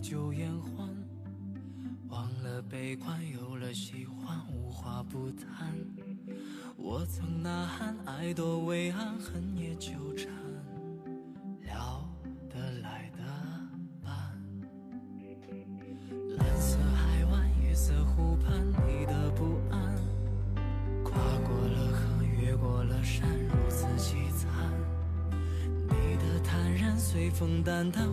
酒言欢，忘了悲欢，有了喜欢，无话不谈。我曾呐喊，爱多伟岸，恨也纠缠，聊得来的伴。蓝色海湾，夜色湖畔，你的不安，跨过了河，越过了山，如此凄惨。你的坦然，随风淡淡，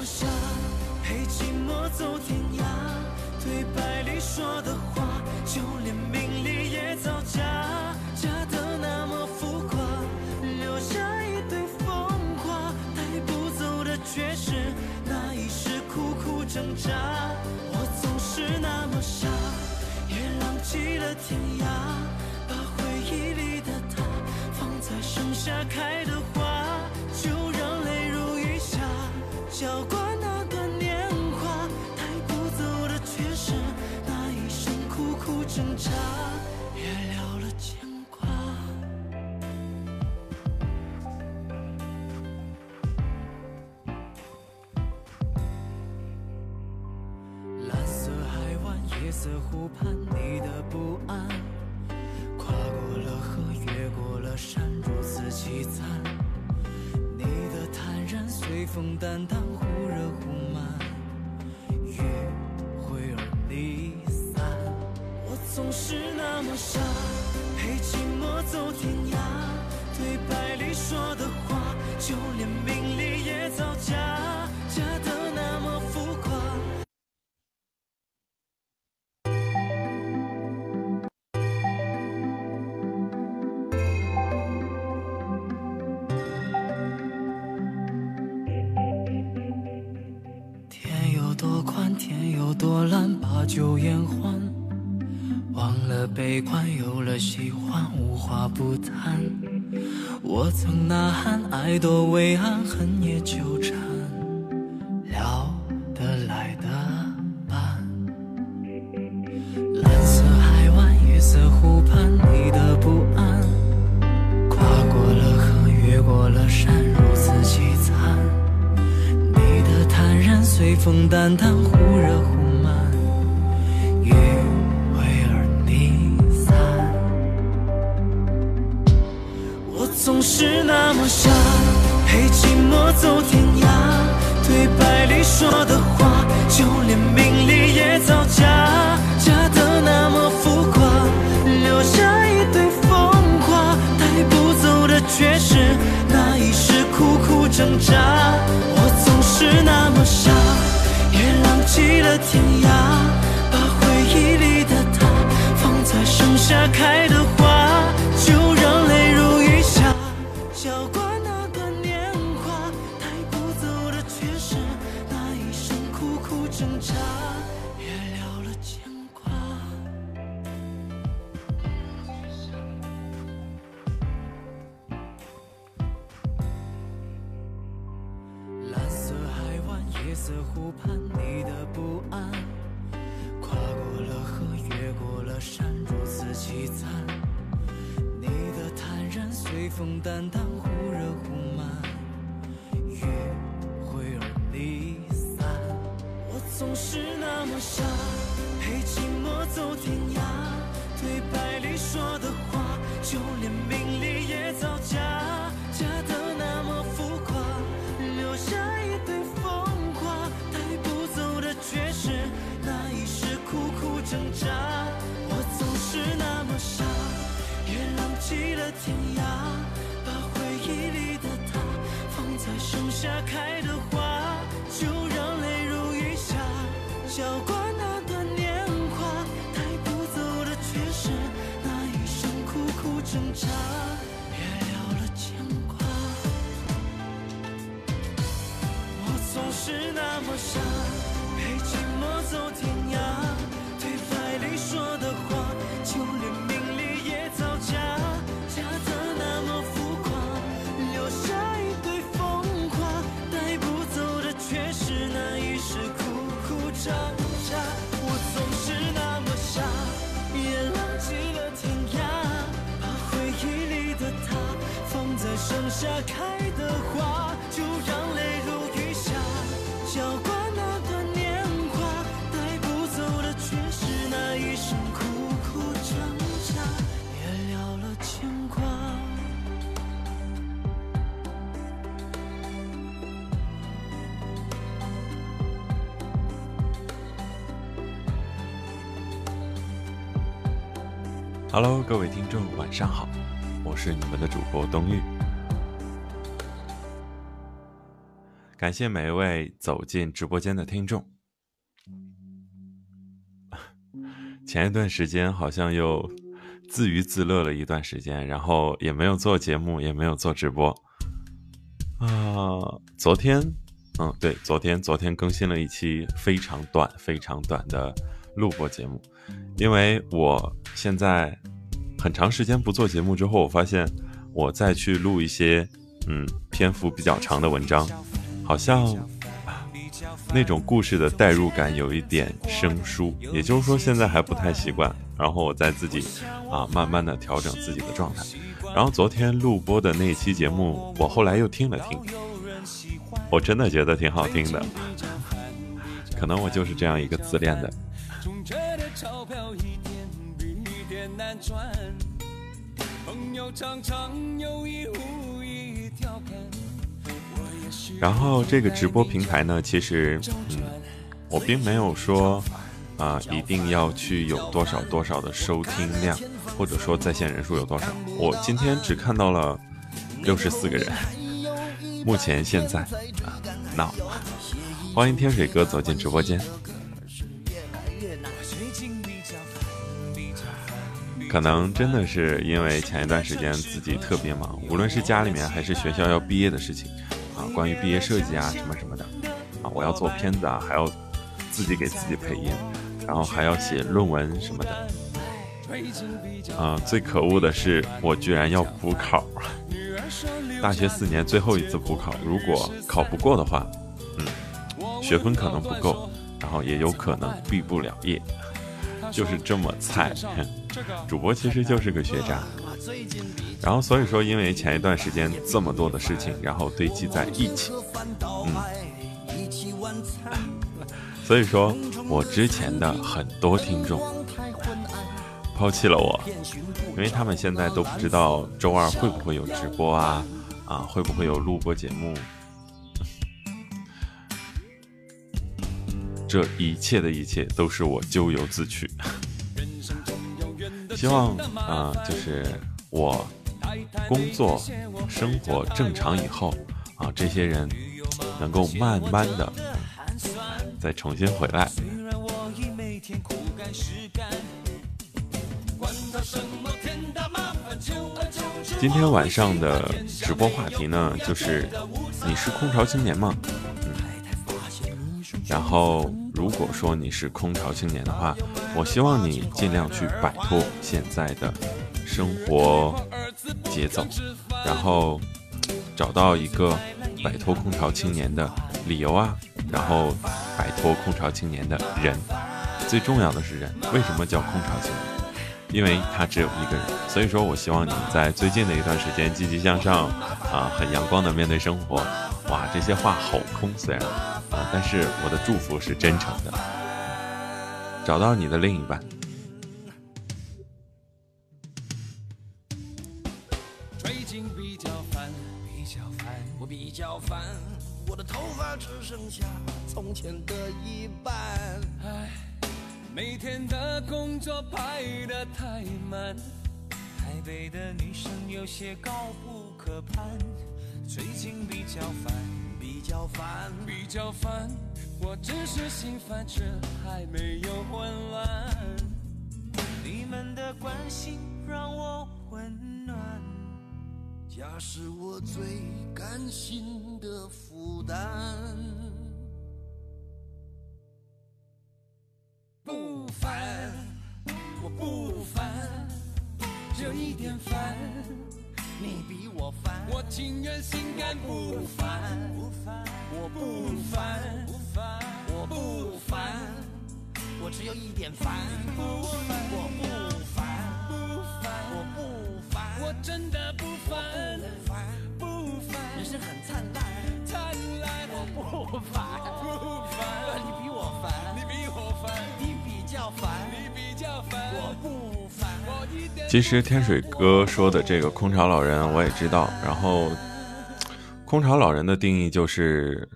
是那么傻，陪寂寞走天涯。对白里说的话，就连名利也造假，假的那么浮夸，留下一堆风花，带不走的却是那一世苦苦挣扎。我总是那么傻，也浪迹了天涯，把回忆里的他放在盛夏开的浇灌那段年华，带不走的却是那一生苦苦挣扎，悲欢，有了喜欢，无话不谈。我曾呐喊，爱多伟岸，恨也纠缠，聊得来的伴。蓝色海湾，夜色湖畔，你的不安，跨过了河，越过了山，如此凄惨。你的坦然，随风淡淡，忽热忽是那么傻，陪寂寞走天涯。对白里说的话，就连名利也造假，假的那么浮夸，留下一堆风花，带不走的却是那一世苦苦挣扎。我总是那么傻，也浪迹了天涯，把回忆里的他放在盛夏开的花，淡淡，忽热忽慢，余会而离散。我总是那么傻，陪寂寞走天涯。对白里说的话，就连名利也造假，假的那么浮夸，留下一堆风花，带不走的却是那一世苦苦挣扎。我总是那么傻，也浪迹了天涯，盛夏开的花，就让泪如雨下，浇灌那段年华，带不走的却是那一生苦苦挣扎，也了了牵挂。我总是那么傻，陪寂寞走天涯。对白里说的话，就连下开的花，就让泪如雨下，浇灌那段年华。带不走的却是那一生苦苦挣扎，也了了牵挂。Hello，各位听众，晚上好，我是你们的主播冬玉。感谢每一位走进直播间的听众。前一段时间好像又自娱自乐了一段时间，然后也没有做节目，也没有做直播。啊，昨天，嗯，对，昨天，昨天更新了一期非常短、非常短的录播节目。因为我现在很长时间不做节目之后，我发现我再去录一些嗯篇幅比较长的文章，好像那种故事的代入感有一点生疏，也就是说现在还不太习惯。然后我在自己啊慢慢的调整自己的状态。然后昨天录播的那期节目，我后来又听了听，我真的觉得挺好听的。可能我就是这样一个自恋的。朋友常常有意无意调侃。然后这个直播平台呢，其实，嗯，我并没有说，啊，一定要去有多少多少的收听量，或者说在线人数有多少。我今天只看到了六十四个人，目前现在啊，now，欢迎天水哥走进直播间。可能真的是因为前一段时间自己特别忙，无论是家里面还是学校要毕业的事情，啊，关于毕业设计啊什么什么的，啊，我要做片子啊，还要自己给自己配音，然后还要写论文什么的，啊，最可恶的是我居然要补考，大学四年最后一次补考，如果考不过的话，嗯，学分可能不够，然后也有可能毕不了业。就是这么菜，主播其实就是个学渣，然后所以说，因为前一段时间这么多的事情，然后堆积在一起，嗯，所以说我之前的很多听众抛弃了我，因为他们现在都不知道周二会不会有直播啊，啊，会不会有录播节目。这一切的一切都是我咎由自取。希望啊，就是我工作生活正常以后啊，这些人能够慢慢的再重新回来。今天晚上的直播话题呢，就是你是空巢青年吗？然后，如果说你是空巢青年的话，我希望你尽量去摆脱现在的生活节奏，然后找到一个摆脱空巢青年的理由啊，然后摆脱空巢青年的人，最重要的是人。为什么叫空巢青年？因为他只有一个人。所以说我希望你在最近的一段时间积极向上啊，很阳光的面对生活。哇，这些话好空，虽然。啊！但是我的祝福是真诚的，找到你的另一半。从前的一半。唉，每天的工作排得太满，台北的女生有些高不可攀，最近比较烦。比较烦，比较烦，我只是心烦，却还没有混乱。你们的关心让我温暖，家是我最甘心的负担。不烦，我不烦，只有一点烦。你比我烦，我情愿心甘不烦。我不烦，我不烦，我只有一点烦。我不烦，我不烦，我真的不烦。不烦。人生很灿烂，灿烂。我不烦，不烦。较烦，你比较烦。我不烦。其实天水哥说的这个空巢老人我也知道，然后空巢老人的定义就是，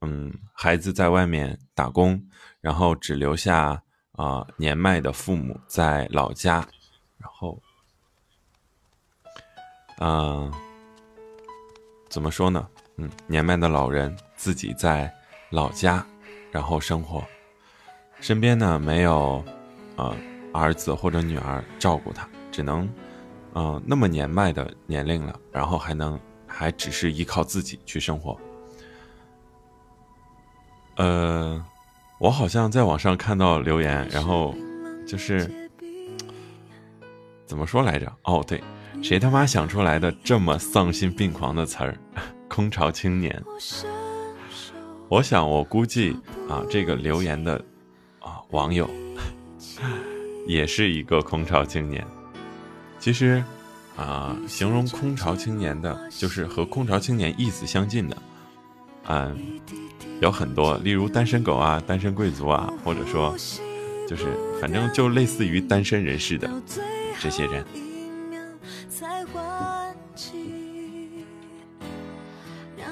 嗯，孩子在外面打工，然后只留下啊、年迈的父母在老家，然后，嗯、怎么说呢？嗯，年迈的老人自己在老家，然后生活，身边呢没有呃儿子或者女儿照顾他，只能嗯、呃那么年迈的年龄了，然后还能还只是依靠自己去生活。呃，我好像在网上看到留言，然后就是怎么说来着？哦，对，谁他妈想出来的这么丧心病狂的词儿？空巢青年。我想，我估计啊，这个留言的啊网友 也是一个空巢青年。其实啊，形容空巢青年的，就是和空巢青年意思相近的，嗯，有很多，例如单身狗啊、单身贵族啊，或者说就是反正就类似于单身人士的这些人。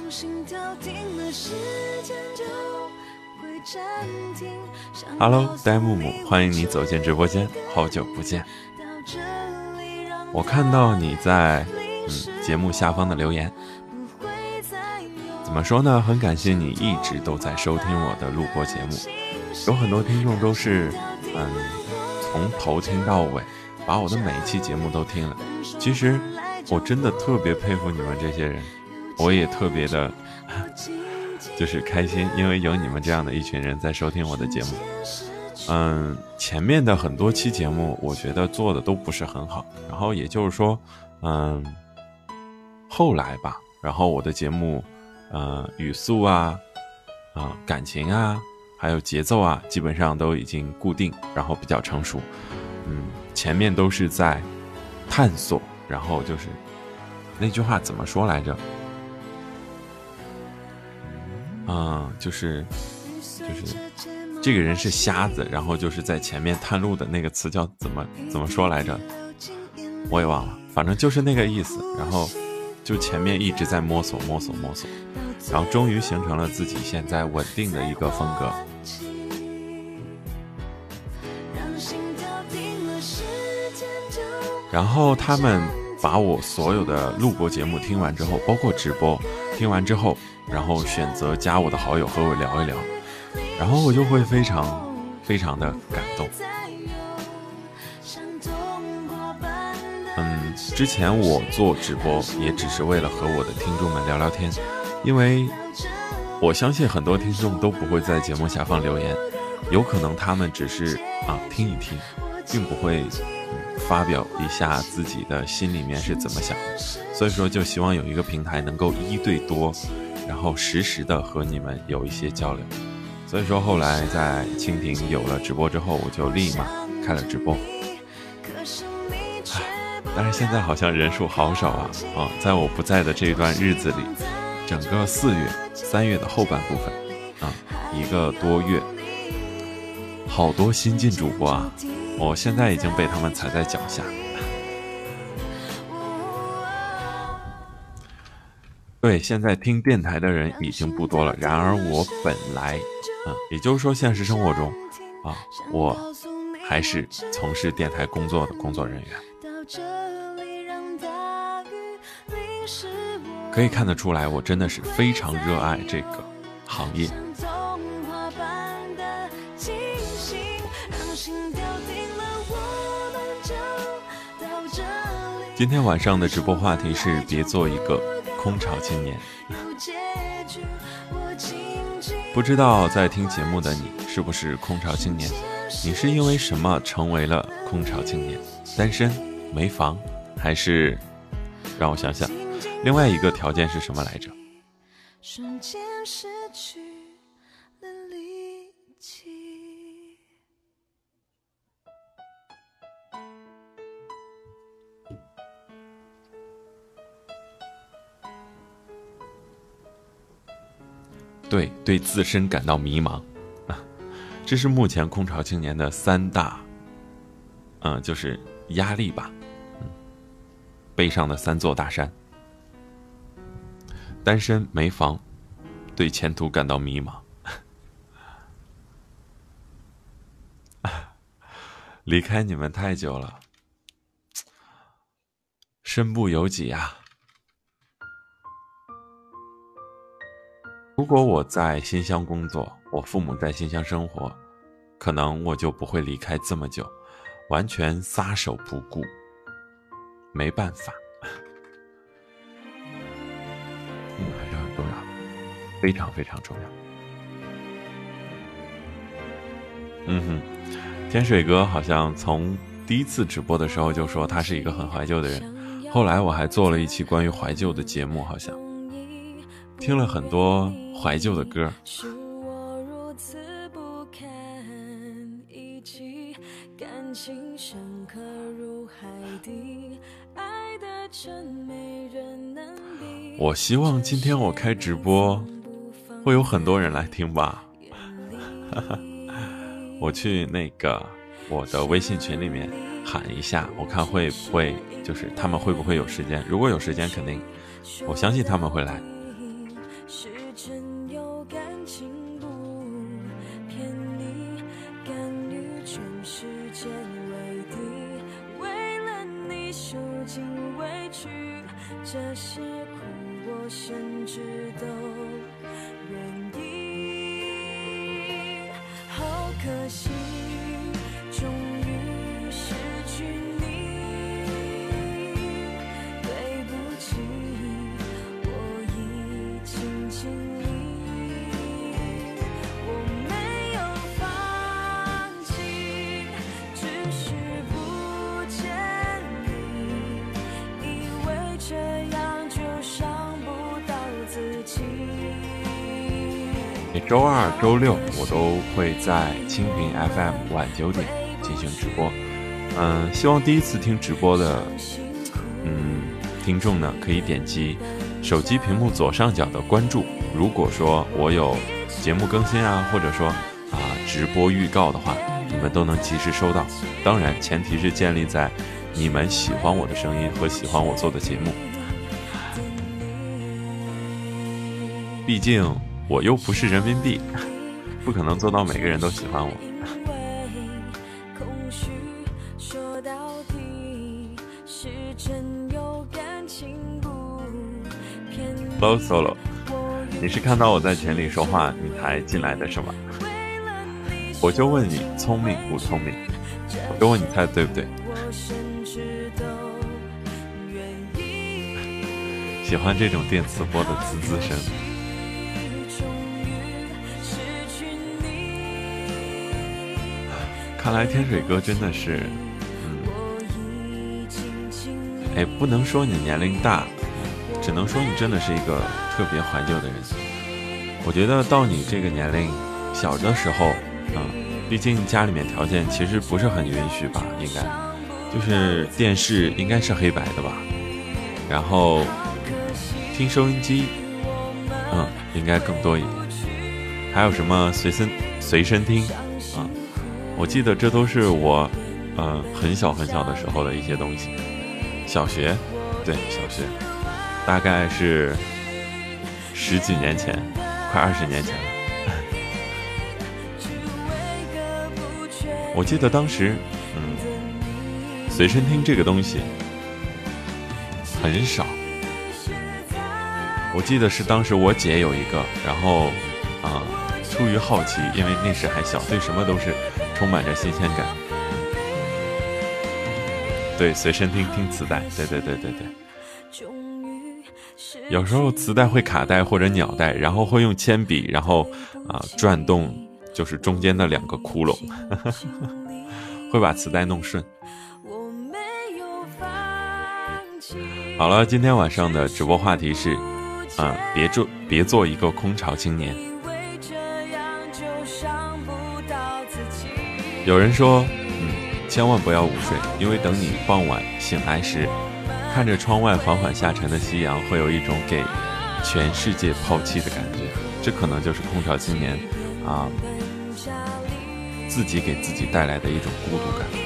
心跳停了，时间就。Hello，呆木木，欢迎你走进直播间，好久不见。我看到你在嗯节目下方的留言，怎么说呢？很感谢你一直都在收听我的录播节目，有很多听众都是嗯从头听到尾，把我的每一期节目都听了。其实我真的特别佩服你们这些人，我也特别的就是开心，因为有你们这样的一群人在收听我的节目。嗯，前面的很多期节目，我觉得做的都不是很好。然后也就是说，嗯，后来吧，然后我的节目，呃，语速啊，啊、感情啊，还有节奏啊，基本上都已经固定，然后比较成熟。嗯，前面都是在探索，然后就是那句话怎么说来着？嗯，就是就是这个人是瞎子，然后就是在前面探路的那个词叫怎么怎么说来着？我也忘了，反正就是那个意思。然后就前面一直在摸索摸索摸索，然后终于形成了自己现在稳定的一个风格。然后他们把我所有的录播节目听完之后，包括直播听完之后，然后选择加我的好友和我聊一聊，然后我就会非常非常的感动。嗯，之前我做直播也只是为了和我的听众们聊聊天，因为我相信很多听众都不会在节目下方留言，有可能他们只是啊听一听，并不会、发表一下自己的心里面是怎么想的，所以说就希望有一个平台能够一对多，然后实时的和你们有一些交流。所以说后来在蜻蜓有了直播之后，我就立马开了直播。但是现在好像人数好少啊啊！在我不在的这一段日子里，整个四月、三月的后半部分啊，一个多月，好多新进主播啊！我现在已经被他们踩在脚下。对，现在听电台的人已经不多了。然而我本来，嗯，也就是说，现实生活中啊，我还是从事电台工作的工作人员。可以看得出来，我真的是非常热爱这个行业。今天晚上的直播话题是：别做一个空巢青年。不知道在听节目的你是不是空巢青年？你是因为什么成为了空巢青年？单身、没房，还是让我想想？另外一个条件是什么来着？瞬间失去对，对自身感到迷茫，啊，这是目前空巢青年的三大，嗯，就是压力吧，嗯，背上的三座大山：单身、没房，对前途感到迷茫。离开你们太久了，身不由己啊。如果我在新乡工作，我父母在新乡生活，可能我就不会离开这么久，完全撒手不顾。没办法，嗯，还是很重要，非常非常重要。嗯哼，天水哥好像从第一次直播的时候就说他是一个很怀旧的人，后来我还做了一期关于怀旧的节目，好像听了很多。怀旧的歌。我希望今天我开直播，会有很多人来听吧。我去那个我的微信群里面喊一下，我看会不会就是他们会不会有时间？如果有时间，肯定，我相信他们会来。受尽委屈这些苦我甚至都愿意。好可惜终每周二、周六我都会在蜻蜓 FM 晚九点进行直播。嗯，希望第一次听直播的嗯听众呢，可以点击手机屏幕左上角的关注。如果说我有节目更新啊，或者说啊直播预告的话，你们都能及时收到。当然，前提是建立在你们喜欢我的声音和喜欢我做的节目。毕竟。我又不是人民币，不可能做到每个人都喜欢我。Hello Solo，你是看到我在群里说话你才进来的是吗？我就问你聪明不聪明？我就问你猜对不对？喜欢这种电磁波的滋滋声。看来天水哥真的是，嗯，哎，不能说你年龄大，只能说你真的是一个特别怀旧的人。我觉得到你这个年龄，小的时候，嗯，毕竟家里面条件其实不是很允许吧，应该，就是电视应该是黑白的吧，然后听收音机，嗯，应该更多一点，还有什么随身随身听。我记得这都是我，呃，很小很小的时候的一些东西。小学，对，小学，大概是十几年前，快二十年前了。我记得当时，嗯，随身听这个东西很少。我记得是当时我姐有一个，然后，啊，出于好奇，因为那时还小，对什么都是。充满着新鲜感，对，随身听听磁带，对对对对对。有时候磁带会卡带或者鸟带，然后会用铅笔，然后啊转动，就是中间的两个窟窿，会把磁带弄顺。好了，今天晚上的直播话题是，啊，别做别做一个空巢青年。有人说，嗯，千万不要午睡，因为等你傍晚醒来时，看着窗外缓缓下沉的夕阳，会有一种给全世界抛弃的感觉。这可能就是空调青年啊，自己给自己带来的一种孤独感。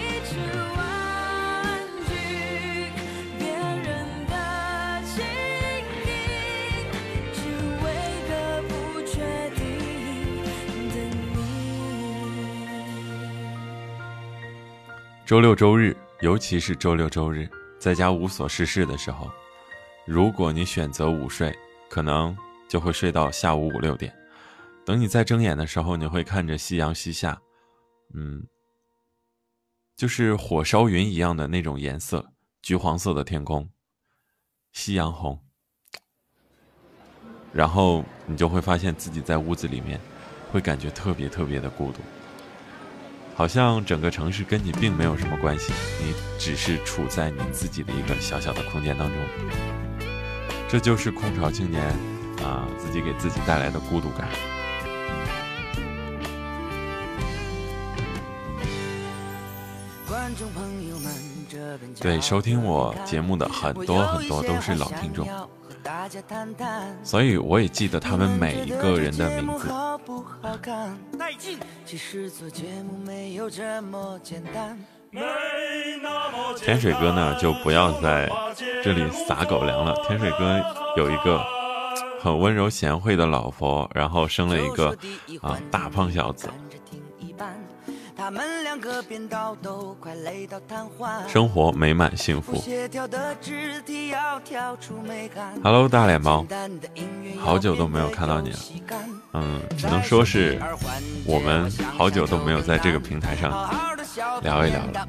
周六周日，尤其是周六周日，在家无所事事的时候，如果你选择午睡，可能就会睡到下午五六点。等你再睁眼的时候，你会看着夕阳西下，嗯，就是火烧云一样的那种颜色，橘黄色的天空，夕阳红。然后你就会发现自己在屋子里面，会感觉特别特别的孤独。好像整个城市跟你并没有什么关系，你只是处在你自己的一个小小的空间当中。这就是空巢青年啊，自己给自己带来的孤独感。对，收听我节目的很多很多都是老听众。所以我也记得他们每一个人的名字。天水哥呢，就不要在这里撒狗粮了。天水哥有一个很温柔贤惠的老婆，然后生了一个啊大胖小子。生活美满幸福。Hello，大脸猫，好久都没有看到你了。嗯，只能说是我们好久都没有在这个平台上聊一聊了。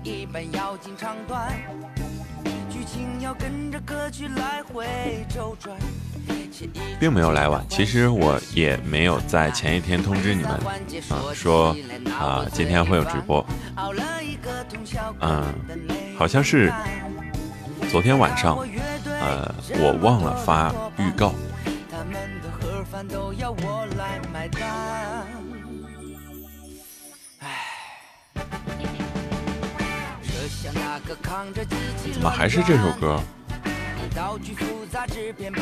并没有来晚，其实我也没有在前一天通知你们，啊，说啊今天会有直播，嗯，好像是昨天晚上，呃，我忘了发预告。怎么还是这首歌？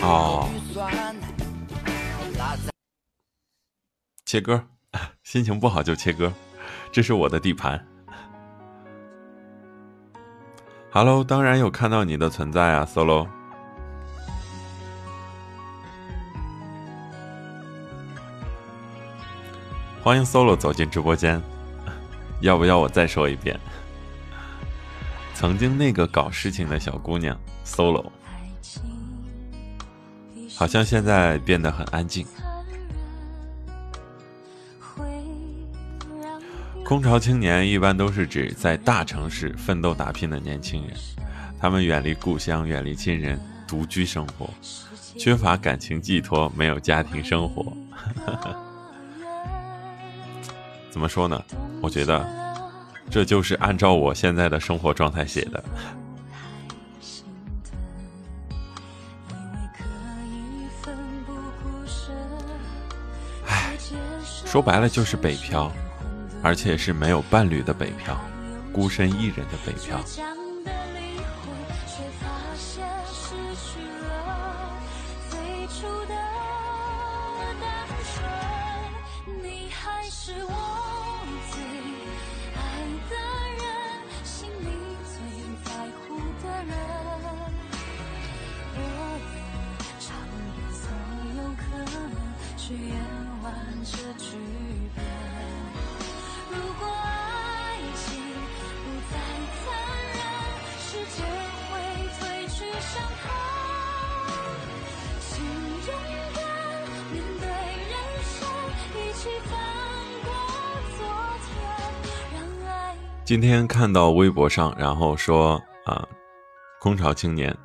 哦，切歌，心情不好就切歌，这是我的地盘。Hello，当然有看到你的存在啊，Solo。欢迎 Solo 走进直播间，要不要我再说一遍？曾经那个搞事情的小姑娘 Solo。好像现在变得很安静。空巢青年一般都是指在大城市奋斗打拼的年轻人，他们远离故乡，远离亲人，独居生活，缺乏感情寄托，没有家庭生活。怎么说呢？我觉得这就是按照我现在的生活状态写的。说白了就是北漂，而且是没有伴侣的北漂，孤身一人的北漂。今天看到微博上，然后说啊，空巢青年，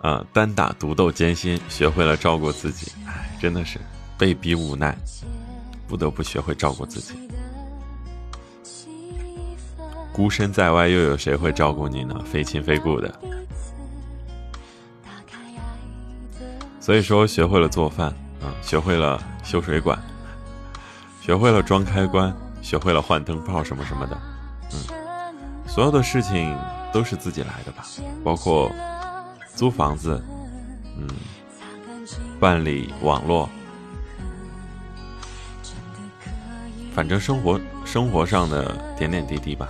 啊，单打独斗艰辛，学会了照顾自己。哎，真的是被逼无奈，不得不学会照顾自己。孤身在外，又有谁会照顾你呢？非亲非故的。所以说，学会了做饭，啊，学会了修水管，学会了装开关，学会了换灯泡，什么什么的。所有的事情都是自己来的吧，包括租房子，嗯，办理网络，反正生活生活上的点点滴滴吧。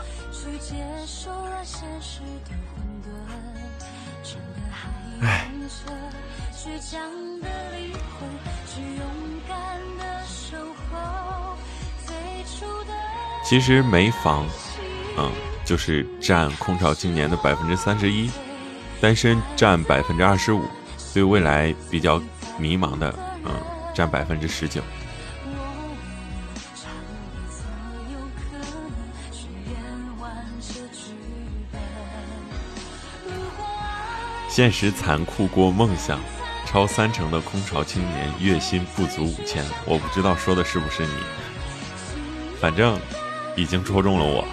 唉。其实没房，嗯，就是占空巢青年的百分之三十一，单身占百分之二十五，对未来比较迷茫的，嗯，占百分之十九。现实残酷过梦想，超三成的空巢青年月薪不足五千，我不知道说的是不是你，反正。已经戳中了我。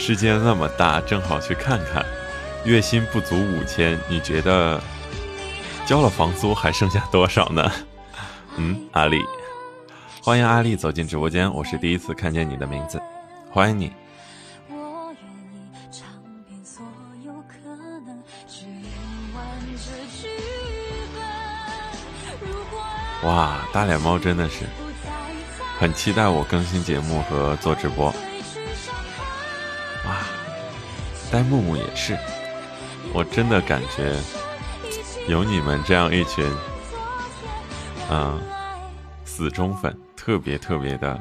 世界那么大，正好去看看。月薪不足五千，你觉得交了房租还剩下多少呢？嗯，阿丽，欢迎阿丽走进直播间，我是第一次看见你的名字，欢迎你。哇，大脸猫真的是很期待我更新节目和做直播。哇，呆木木也是，我真的感觉有你们这样一群，嗯，死忠粉，特别特别的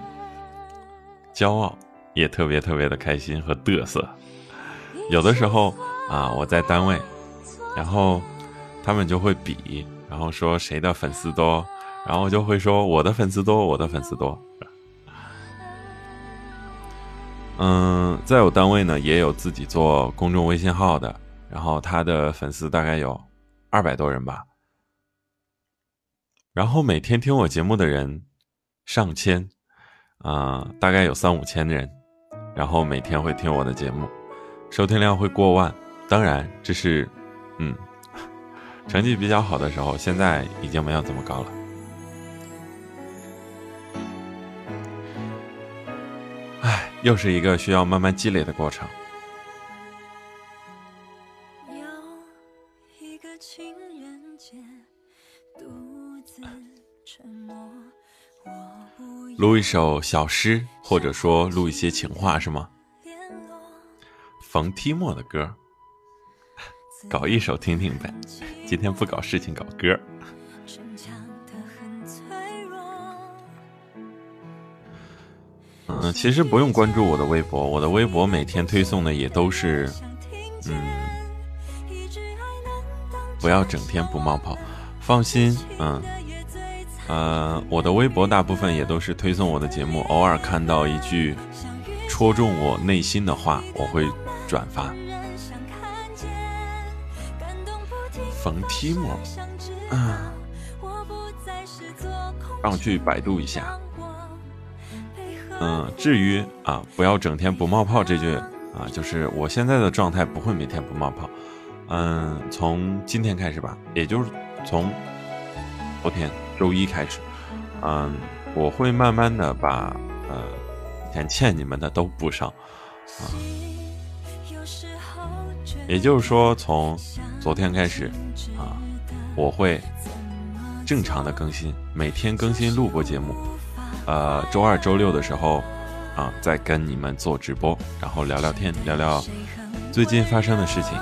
骄傲，也特别特别的开心和嘚瑟。有的时候啊，我在单位，然后他们就会比，然后说谁的粉丝多。然后就会说我的粉丝多，我的粉丝多。嗯，在我单位呢，也有自己做公众微信号的，然后他的粉丝大概有二百多人吧。然后每天听我节目的人上千，啊，大概有三五千人。然后每天会听我的节目，收听量会过万。当然，这是嗯，成绩比较好的时候，现在已经没有这么高了。又是一个需要慢慢积累的过程。录一首小诗，或者说录一些情话，是吗？冯提莫的歌，搞一首听听呗。今天不搞事情，搞歌。嗯，其实不用关注我的微博，我的微博每天推送的也都是，嗯，不要整天不冒泡，放心，嗯，呃，我的微博大部分也都是推送我的节目，偶尔看到一句戳中我内心的话，我会转发。冯提莫，嗯，让我去百度一下。嗯，至于啊，不要整天不冒泡这句啊，就是我现在的状态不会每天不冒泡。嗯，从今天开始吧，也就是从昨天周一开始，嗯，我会慢慢的把呃以前欠你们的都补上啊。也就是说，从昨天开始啊，我会正常的更新，每天更新录播节目。呃，周二、周六的时候，啊，再跟你们做直播，然后聊聊天，聊聊最近发生的事情。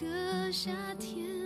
个夏天。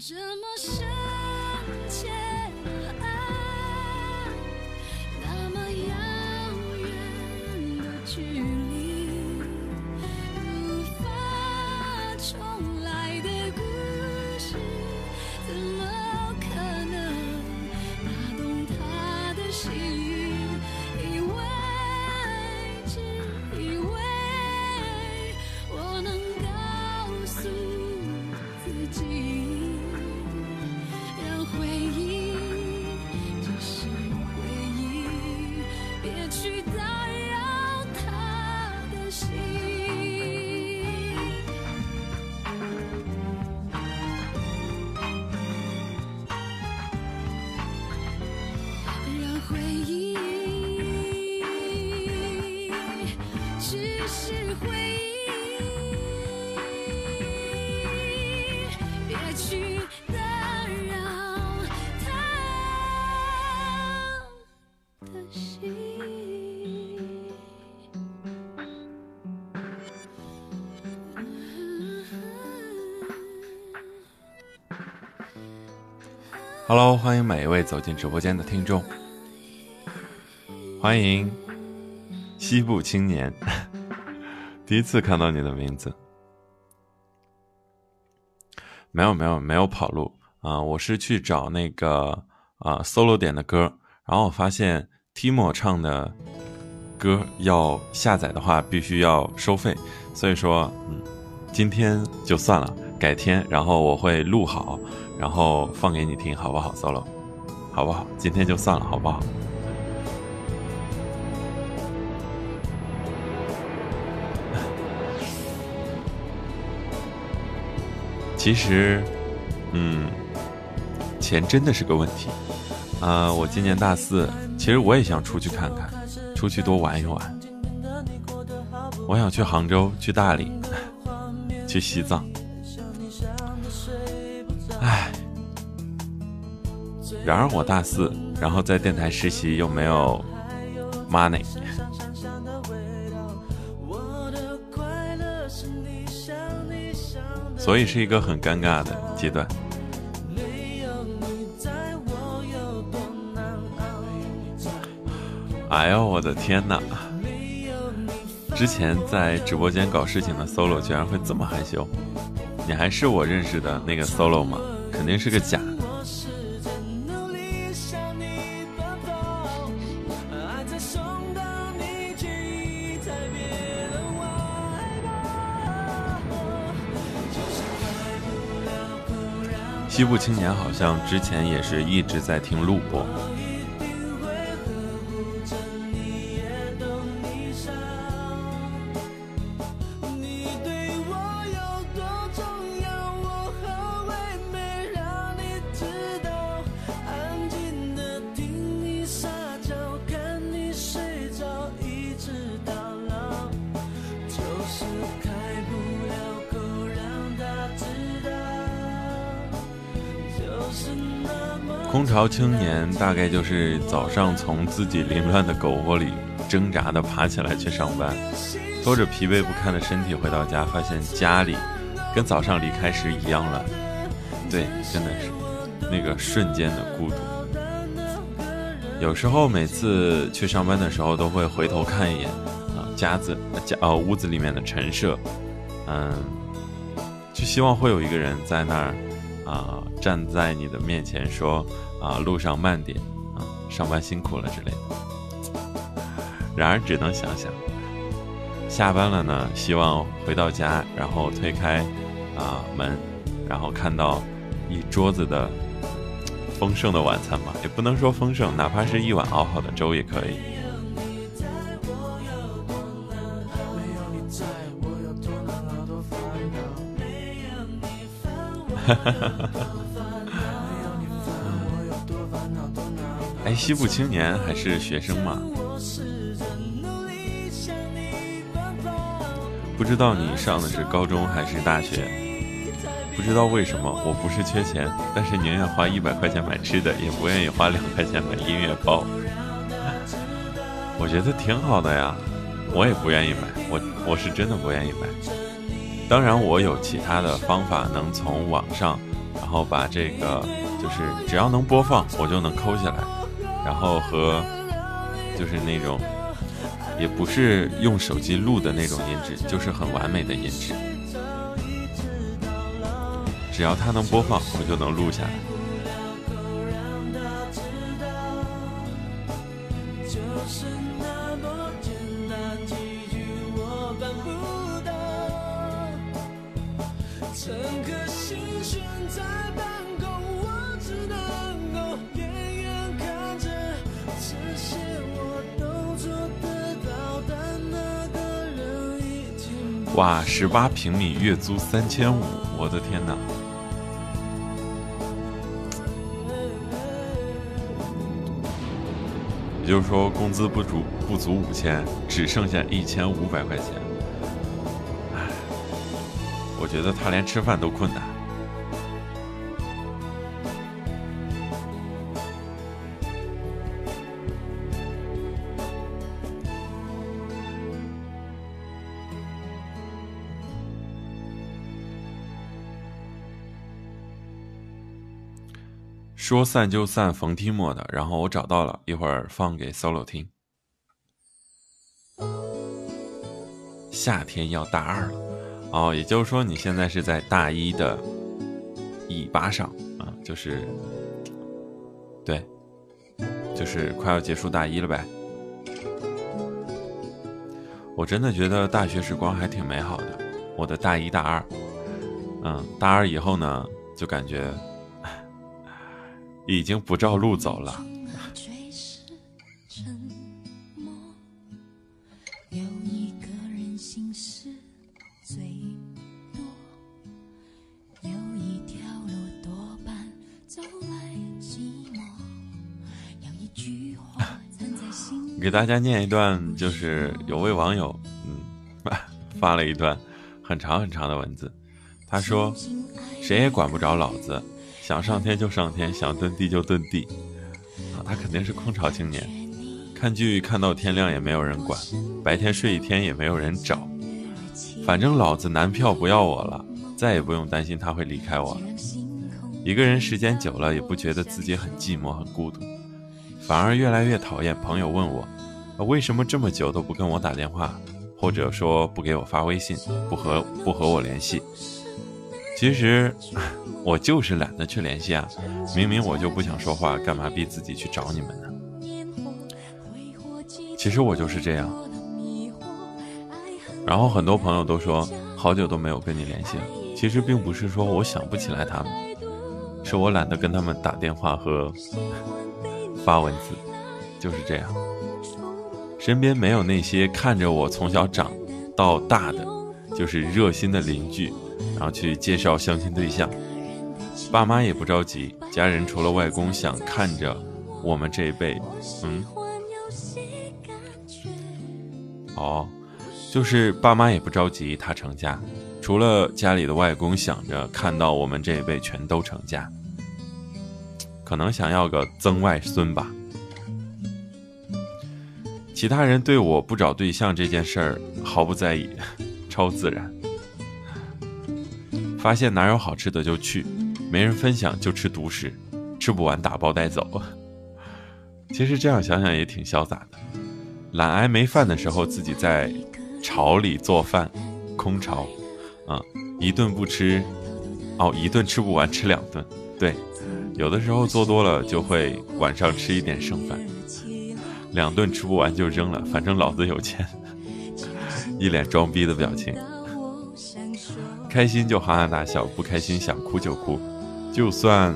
这么深切的爱，Hello，欢迎每一位走进直播间的听众，欢迎西部青年，第一次看到你的名字，没有没有没有跑路。啊！我是去找那个啊 solo 点的歌，然后我发现 Timo 唱的歌要下载的话必须要收费，所以说嗯，今天就算了，改天然后我会录好，然后放给你听，好不好？solo，好不好？今天就算了，好不好？其实，嗯，钱真的是个问题啊！我今年大四，其实我也想出去看看，出去多玩一玩。我想去杭州，去大理，去西藏。然而我大四，然后在电台实习又没有 money。所以是一个很尴尬的阶段。哎呦，我的天哪！之前在直播间搞事情的 solo 居然会这么害羞？你还是我认识的那个 solo 吗？肯定是个假。西部青年好像之前也是一直在听录播。青年大概就是早上从自己凌乱的狗窝里挣扎的爬起来去上班，拖着疲惫不堪的身体回到家，发现家里跟早上离开时一样乱。对，真的是那个瞬间的孤独。有时候每次去上班的时候，都会回头看一眼啊家子家呃屋子里面的陈设，嗯，就希望会有一个人在那儿啊。站在你的面前说：“啊，路上慢点，啊，上班辛苦了之类的。”然而只能想想，下班了呢，希望回到家，然后推开啊门，然后看到一桌子的丰盛的晚餐吧，也不能说丰盛，哪怕是一碗熬好的粥也可以。哈哈哈哈哈哎，西部青年还是学生吗？不知道你上的是高中还是大学？不知道为什么我不是缺钱，但是宁愿花一百块钱买吃的，也不愿意花两块钱买音乐包。我觉得挺好的呀，我也不愿意买，我我是真的不愿意买。当然，我有其他的方法能从网上，然后把这个就是只要能播放，我就能抠下来。然后和就是那种，也不是用手机录的那种音质，就是很完美的音质。只要它能播放，我就能录下来。哇，十八平米月租三千五，我的天哪！也就是说，工资不足不足五千，只剩下一千五百块钱。唉，我觉得他连吃饭都困难。说散就散，冯提莫的，然后我找到了一会儿放给 solo 听。夏天要大二了，哦，也就是说你现在是在大一的尾巴上啊，就是，对，就是快要结束大一了呗。我真的觉得大学时光还挺美好的，我的大一大二，嗯，大二以后呢，就感觉已经不照路走了。给大家念一段，就是有位网友，嗯，发了一段很长很长的文字。他说：“谁也管不着老子，想上天就上天，想遁地就遁地。”啊，他肯定是空巢青年，看剧看到天亮也没有人管，白天睡一天也没有人找。反正老子男票不要我了，再也不用担心他会离开我了。一个人时间久了，也不觉得自己很寂寞很孤独。反而越来越讨厌朋友问我，为什么这么久都不跟我打电话，或者说不给我发微信，不和不和我联系。其实我就是懒得去联系啊，明明我就不想说话，干嘛逼自己去找你们呢？其实我就是这样。然后很多朋友都说好久都没有跟你联系了，其实并不是说我想不起来他们，是我懒得跟他们打电话和。发文字就是这样，身边没有那些看着我从小长到大的，就是热心的邻居，然后去介绍相亲对象。爸妈也不着急，家人除了外公想看着我们这一辈，嗯，哦，就是爸妈也不着急他成家，除了家里的外公想着看到我们这一辈全都成家。可能想要个曾外孙吧。其他人对我不找对象这件事儿毫不在意，超自然。发现哪有好吃的就去，没人分享就吃独食，吃不完打包带走。其实这样想想也挺潇洒的。懒癌没饭的时候，自己在巢里做饭，空巢，啊，一顿不吃，哦，一顿吃不完吃两顿，对。有的时候做多了就会晚上吃一点剩饭，两顿吃不完就扔了，反正老子有钱。一脸装逼的表情，开心就哈哈大笑，不开心想哭就哭，就算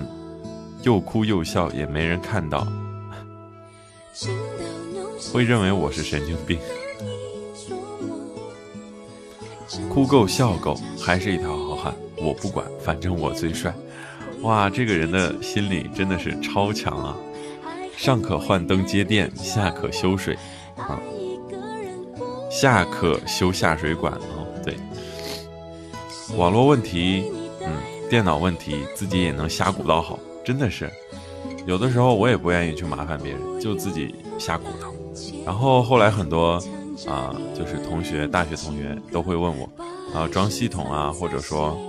又哭又笑也没人看到，会认为我是神经病。哭够笑够，还是一条好汉，我不管，反正我最帅。哇，这个人的心理真的是超强啊！上可换灯接电，下可修水，啊，下可修下水管哦。网络问题，嗯，电脑问题，自己也能瞎鼓捣好，真的是。有的时候我也不愿意去麻烦别人，就自己瞎鼓捣。然后后来很多啊，就是同学，大学同学都会问我，啊，装系统啊，或者说。嗯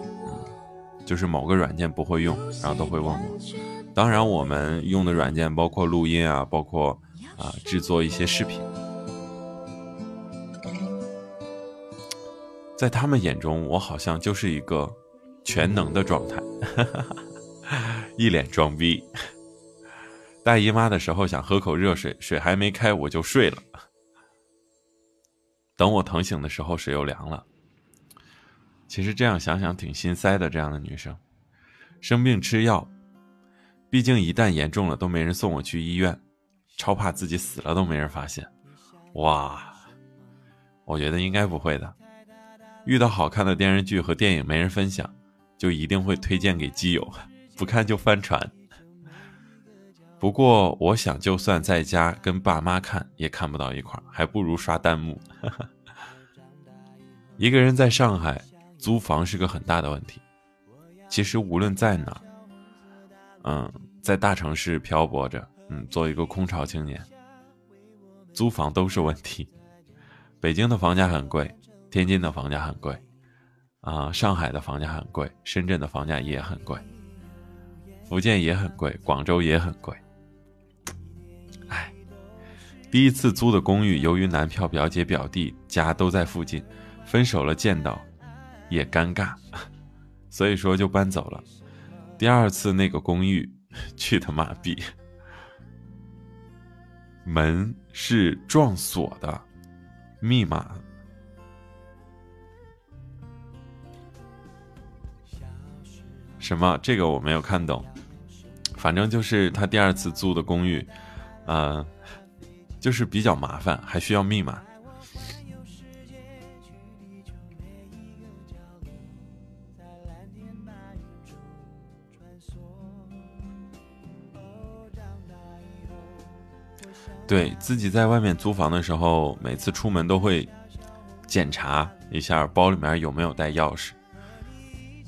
就是某个软件不会用，然后都会问我。当然，我们用的软件包括录音啊，包括啊制作一些视频。在他们眼中，我好像就是一个全能的状态，一脸装逼。大姨妈的时候想喝口热水，水还没开我就睡了。等我疼醒的时候，水又凉了。其实这样想想挺心塞的，这样的女生，生病吃药，毕竟一旦严重了都没人送我去医院，超怕自己死了都没人发现。哇，我觉得应该不会的。遇到好看的电视剧和电影没人分享，就一定会推荐给基友，不看就翻船。不过我想，就算在家跟爸妈看，也看不到一块还不如刷弹幕。一个人在上海。租房是个很大的问题。其实无论在哪，嗯，在大城市漂泊着，嗯，做一个空巢青年，租房都是问题。北京的房价很贵，天津的房价很贵，啊，上海的房价很贵，深圳的房价也很贵，福建也很贵，广州也很贵。哎，第一次租的公寓，由于男票表姐表弟家都在附近。分手了见到也尴尬，所以说就搬走了。第二次那个公寓，去他妈逼！门是撞锁的，密码。什么？这个我没有看懂。反正就是他第二次租的公寓，呃，就是比较麻烦，还需要密码。对自己在外面租房的时候，每次出门都会检查一下包里面有没有带钥匙。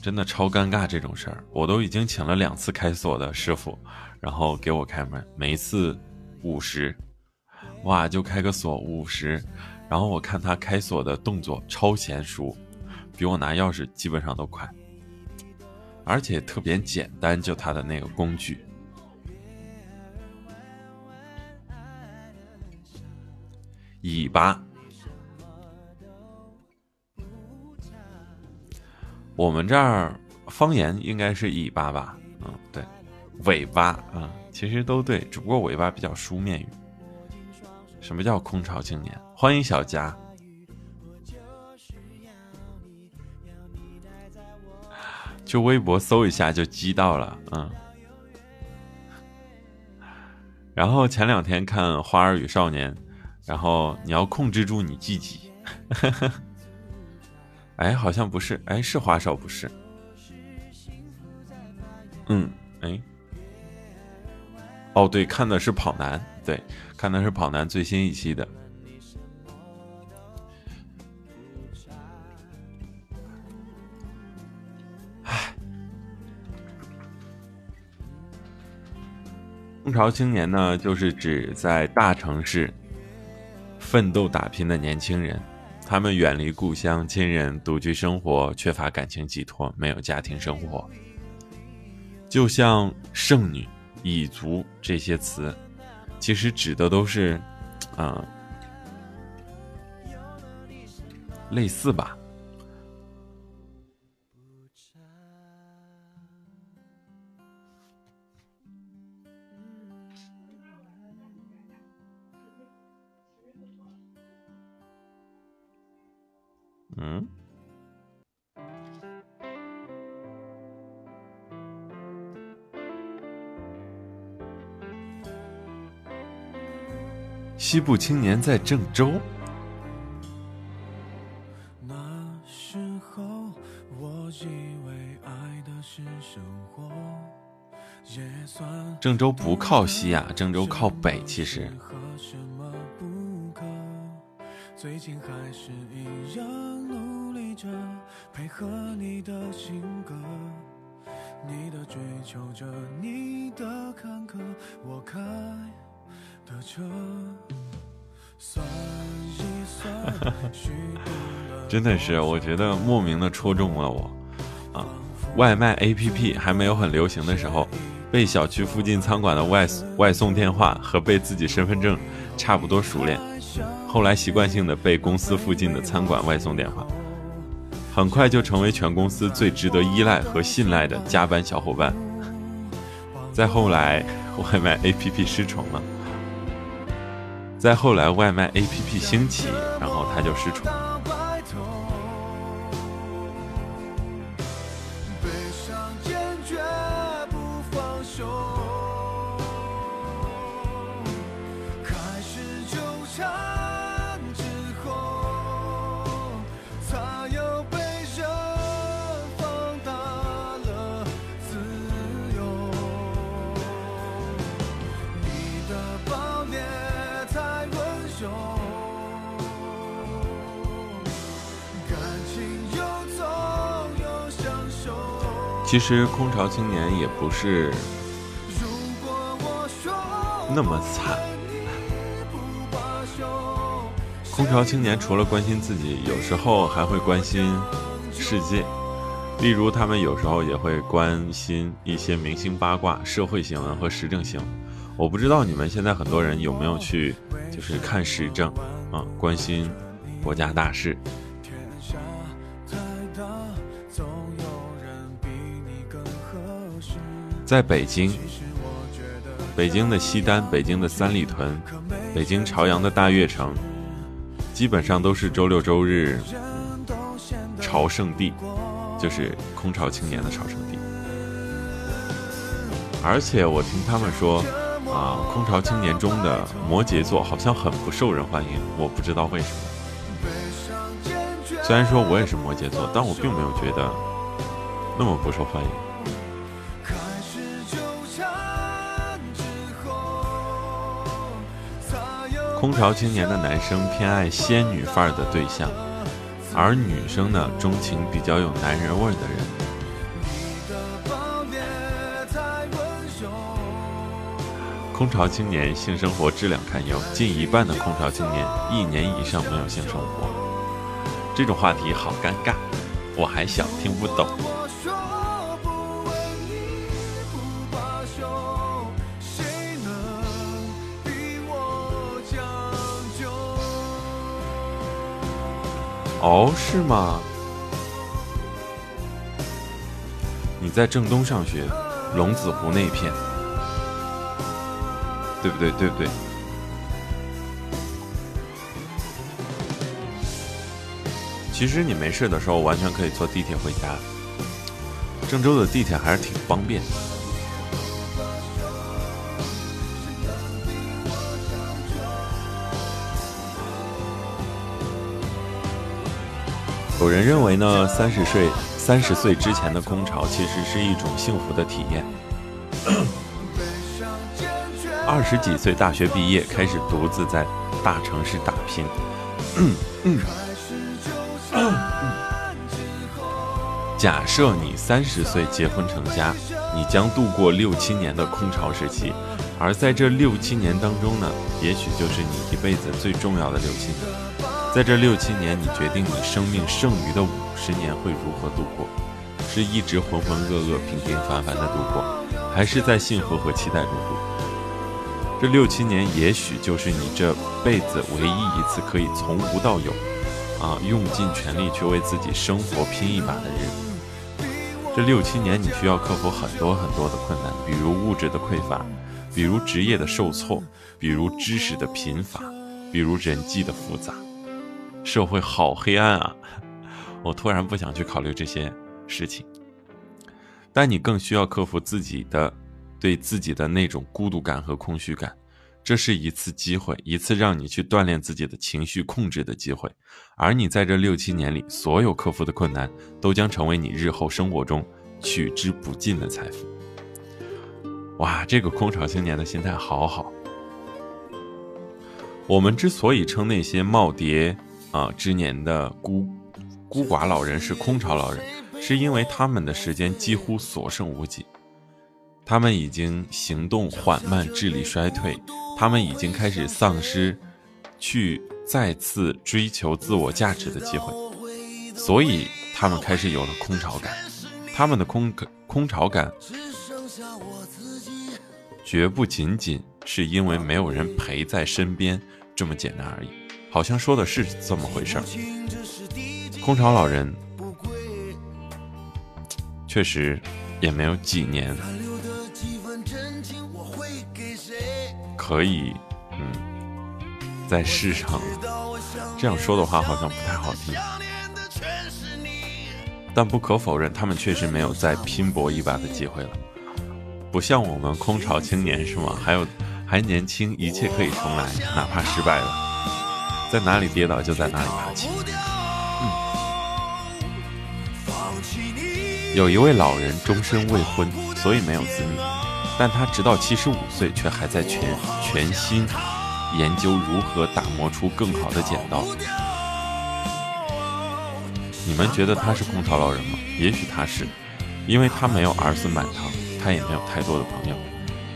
真的超尴尬这种事儿，我都已经请了两次开锁的师傅，然后给我开门，每一次五十，哇，就开个锁五十，然后我看他开锁的动作超娴熟，比我拿钥匙基本上都快，而且特别简单，就他的那个工具，尾巴。我们这儿方言应该是尾巴吧？嗯，对，尾巴啊，其实都对，只不过尾巴比较书面语。什么叫空巢青年？欢迎小佳，就微博搜一下就击到了，嗯。然后前两天看《花儿与少年》，然后你要控制住你自己。哎，好像不是，哎，是花少不是？嗯，哎，哦，对，看的是跑男，对，看的是跑男最新一期的。唉，空巢青年呢，就是指在大城市奋斗打拼的年轻人。他们远离故乡亲人，独居生活，缺乏感情寄托，没有家庭生活。就像剩女、蚁族这些词，其实指的都是，啊，类似吧。嗯，西部青年在郑州。郑州不靠西啊，郑州靠北，其实。最近还是一样配合你的性格你的追求者你的坎坷我开的车真的是我觉得莫名的戳中了我。啊外卖 app 还没有很流行的时候被小区附近餐馆的外外送电话和被自己身份证差不多熟练后来习惯性的被公司附近的餐馆外送电话，很快就成为全公司最值得依赖和信赖的加班小伙伴。再后来，外卖 APP 失宠了；再后来，外卖 APP 兴起，然后他就失宠了。其实空巢青年也不是那么惨。空巢青年除了关心自己，有时候还会关心世界。例如，他们有时候也会关心一些明星八卦、社会新闻和时政新闻。我不知道你们现在很多人有没有去，就是看时政啊，关心国家大事。在北京，北京的西单、北京的三里屯、北京朝阳的大悦城，基本上都是周六周日朝圣地，就是空巢青年的朝圣地。而且我听他们说，啊，空巢青年中的摩羯座好像很不受人欢迎，我不知道为什么。虽然说我也是摩羯座，但我并没有觉得那么不受欢迎。空巢青年的男生偏爱仙女范儿的对象，而女生呢，钟情比较有男人味儿的人。空巢青年性生活质量堪忧，近一半的空巢青年一年以上没有性生活。这种话题好尴尬，我还小，听不懂。哦，是吗？你在正东上学，龙子湖那一片。对不对？对不对？其实你没事的时候，完全可以坐地铁回家。郑州的地铁还是挺方便。有人认为呢，三十岁三十岁之前的空巢其实是一种幸福的体验。二十几岁大学毕业，开始独自在大城市打拼。假设你三十岁结婚成家，你将度过六七年的空巢时期，而在这六七年当中呢，也许就是你一辈子最重要的六七年。在这六七年，你决定你生命剩余的五十年会如何度过？是一直浑浑噩噩、平平凡凡的度过，还是在幸福和期待中度过？这六七年，也许就是你这辈子唯一一次可以从无到有，啊，用尽全力去为自己生活拼一把的日子。这六七年，你需要克服很多很多的困难，比如物质的匮乏，比如职业的受挫，比如知识的贫乏，比如人际的复杂。社会好黑暗啊！我突然不想去考虑这些事情，但你更需要克服自己的。对自己的那种孤独感和空虚感，这是一次机会，一次让你去锻炼自己的情绪控制的机会。而你在这六七年里，所有克服的困难，都将成为你日后生活中取之不尽的财富。哇，这个空巢青年的心态好好。我们之所以称那些耄耋啊之年的孤孤寡老人是空巢老人，是因为他们的时间几乎所剩无几。他们已经行动缓慢，智力衰退，他们已经开始丧失去再次追求自我价值的机会，所以他们开始有了空巢感。他们的空空巢感，绝不仅仅是因为没有人陪在身边这么简单而已。好像说的是这么回事儿。空巢老人确实也没有几年。可以，嗯，在世上这样说的话好像不太好听，但不可否认，他们确实没有再拼搏一把的机会了。不像我们空巢青年是吗？还有还年轻，一切可以重来，哪怕失败了，在哪里跌倒就在哪里爬起。有一位老人终身未婚，所以没有子女。但他直到七十五岁，却还在全全心研究如何打磨出更好的剪刀。你们觉得他是空巢老人吗？也许他是，因为他没有儿孙满堂，他也没有太多的朋友。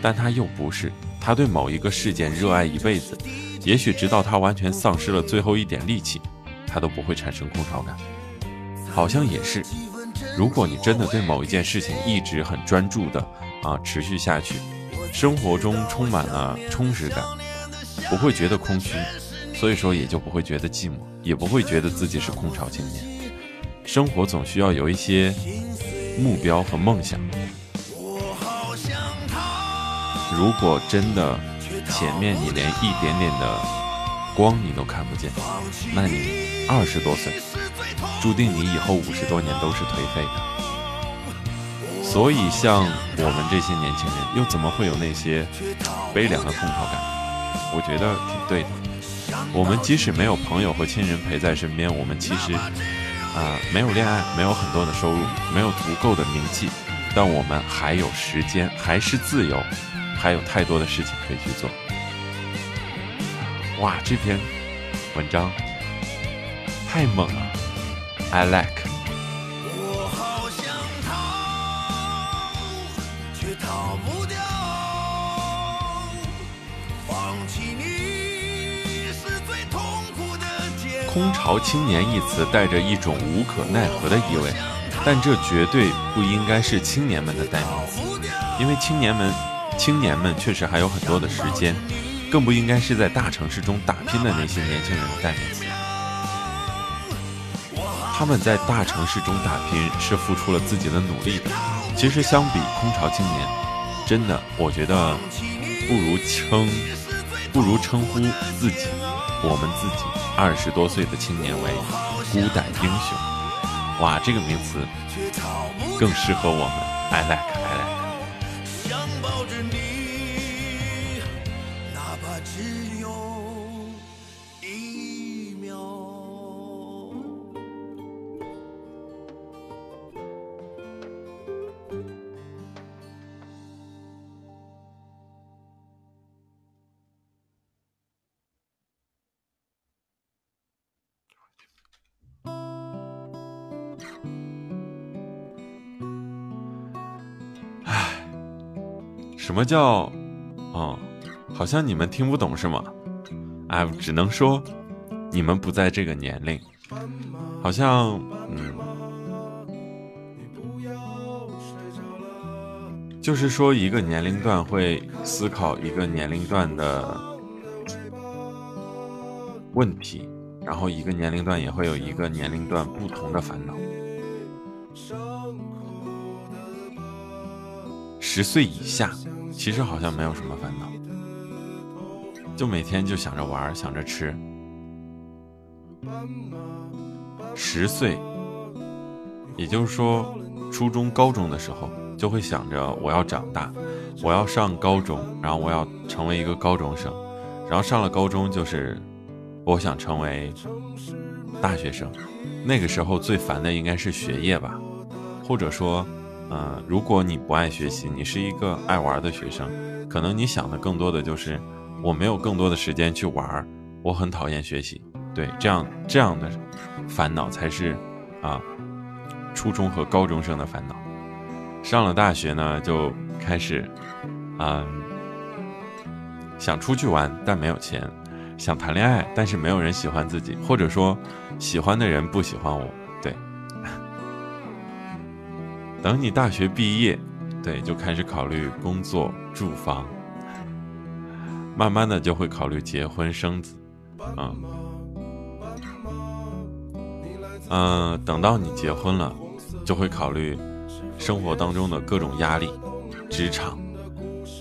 但他又不是，他对某一个事件热爱一辈子，也许直到他完全丧失了最后一点力气，他都不会产生空巢感。好像也是，如果你真的对某一件事情一直很专注的。啊，持续下去，生活中充满了充实感，不会觉得空虚，所以说也就不会觉得寂寞，也不会觉得自己是空巢青年。生活总需要有一些目标和梦想。如果真的前面你连一点点的光你都看不见，那你二十多岁，注定你以后五十多年都是颓废的。所以，像我们这些年轻人，又怎么会有那些悲凉的空巢感？我觉得挺对的。我们即使没有朋友和亲人陪在身边，我们其实啊没有恋爱，没有很多的收入，没有足够的名气，但我们还有时间，还是自由，还有太多的事情可以去做。哇，这篇文章太猛了，I like。空巢青年一词带着一种无可奈何的意味，但这绝对不应该是青年们的代名词，因为青年们，青年们确实还有很多的时间，更不应该是在大城市中打拼的那些年轻人的代名词。他们在大城市中打拼是付出了自己的努力的。其实相比空巢青年，真的，我觉得不如称，不如称呼自己，我们自己二十多岁的青年为孤胆英雄。哇，这个名词更适合我们。I like, 什么叫，哦，好像你们听不懂是吗？哎，只能说你们不在这个年龄，好像，嗯，就是说一个年龄段会思考一个年龄段的问题，然后一个年龄段也会有一个年龄段不同的烦恼。十岁以下，其实好像没有什么烦恼，就每天就想着玩，想着吃。十岁，也就是说，初中、高中的时候，就会想着我要长大，我要上高中，然后我要成为一个高中生，然后上了高中就是我想成为大学生。那个时候最烦的应该是学业吧，或者说。嗯，如果你不爱学习，你是一个爱玩的学生，可能你想的更多的就是我没有更多的时间去玩，我很讨厌学习。对，这样这样的烦恼才是啊，初中和高中生的烦恼。上了大学呢，就开始嗯，想出去玩，但没有钱；想谈恋爱，但是没有人喜欢自己，或者说喜欢的人不喜欢我。等你大学毕业，对，就开始考虑工作、住房，慢慢的就会考虑结婚生子，嗯，嗯，等到你结婚了，就会考虑生活当中的各种压力，职场，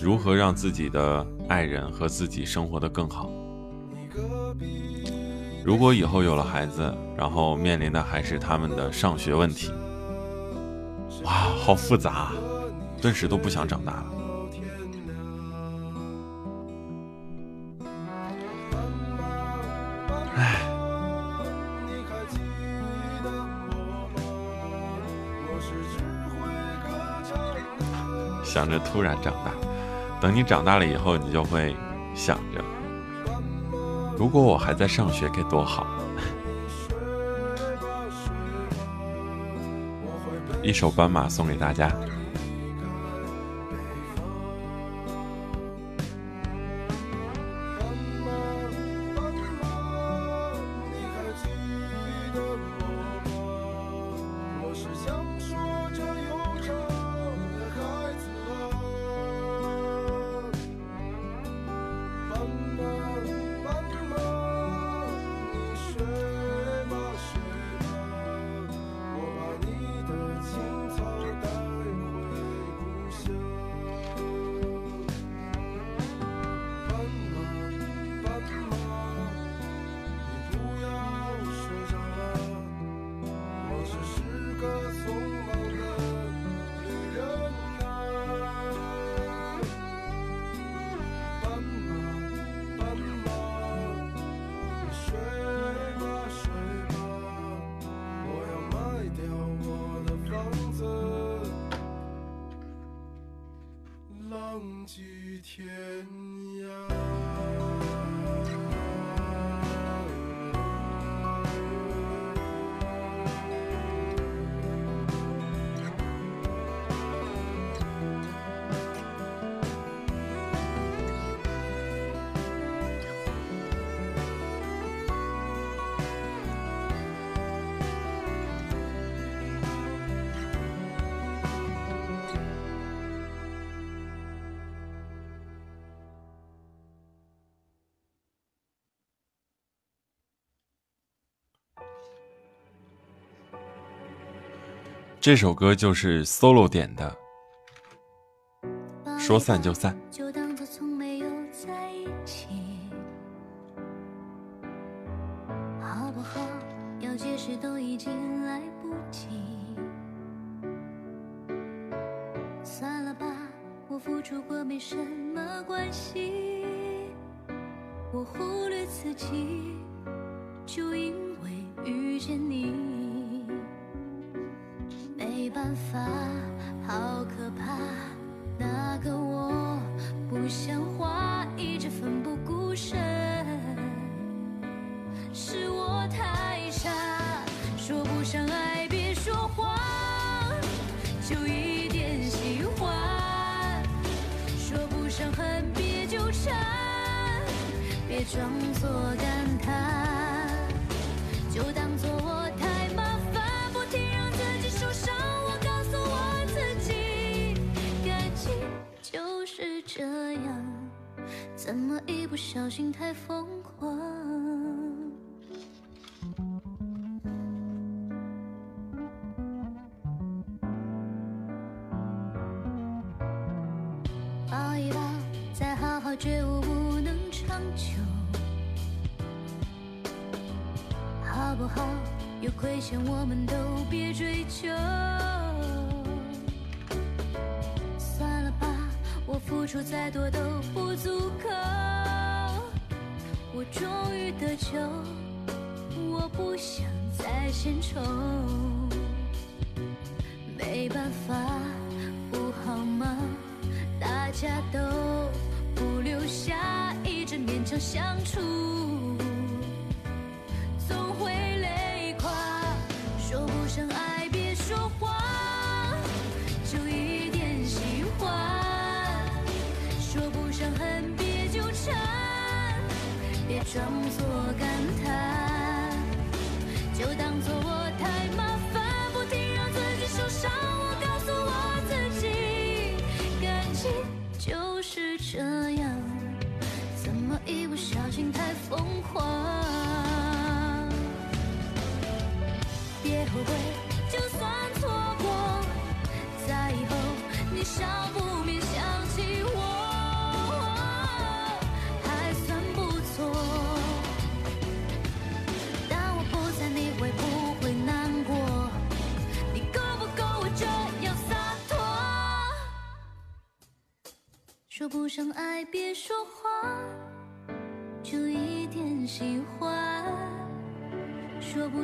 如何让自己的爱人和自己生活的更好。如果以后有了孩子，然后面临的还是他们的上学问题。哇，好复杂，顿时都不想长大了。唉，想着突然长大，等你长大了以后，你就会想着，如果我还在上学该多好。一首斑马送给大家。这首歌就是 solo 点的，说散就散。相爱，别说谎，就一点喜欢。说不上恨，别纠缠，别装作感叹，就当作我太们都别追求。算了吧，我付出再多都不足够。我终于得救，我不想再献丑。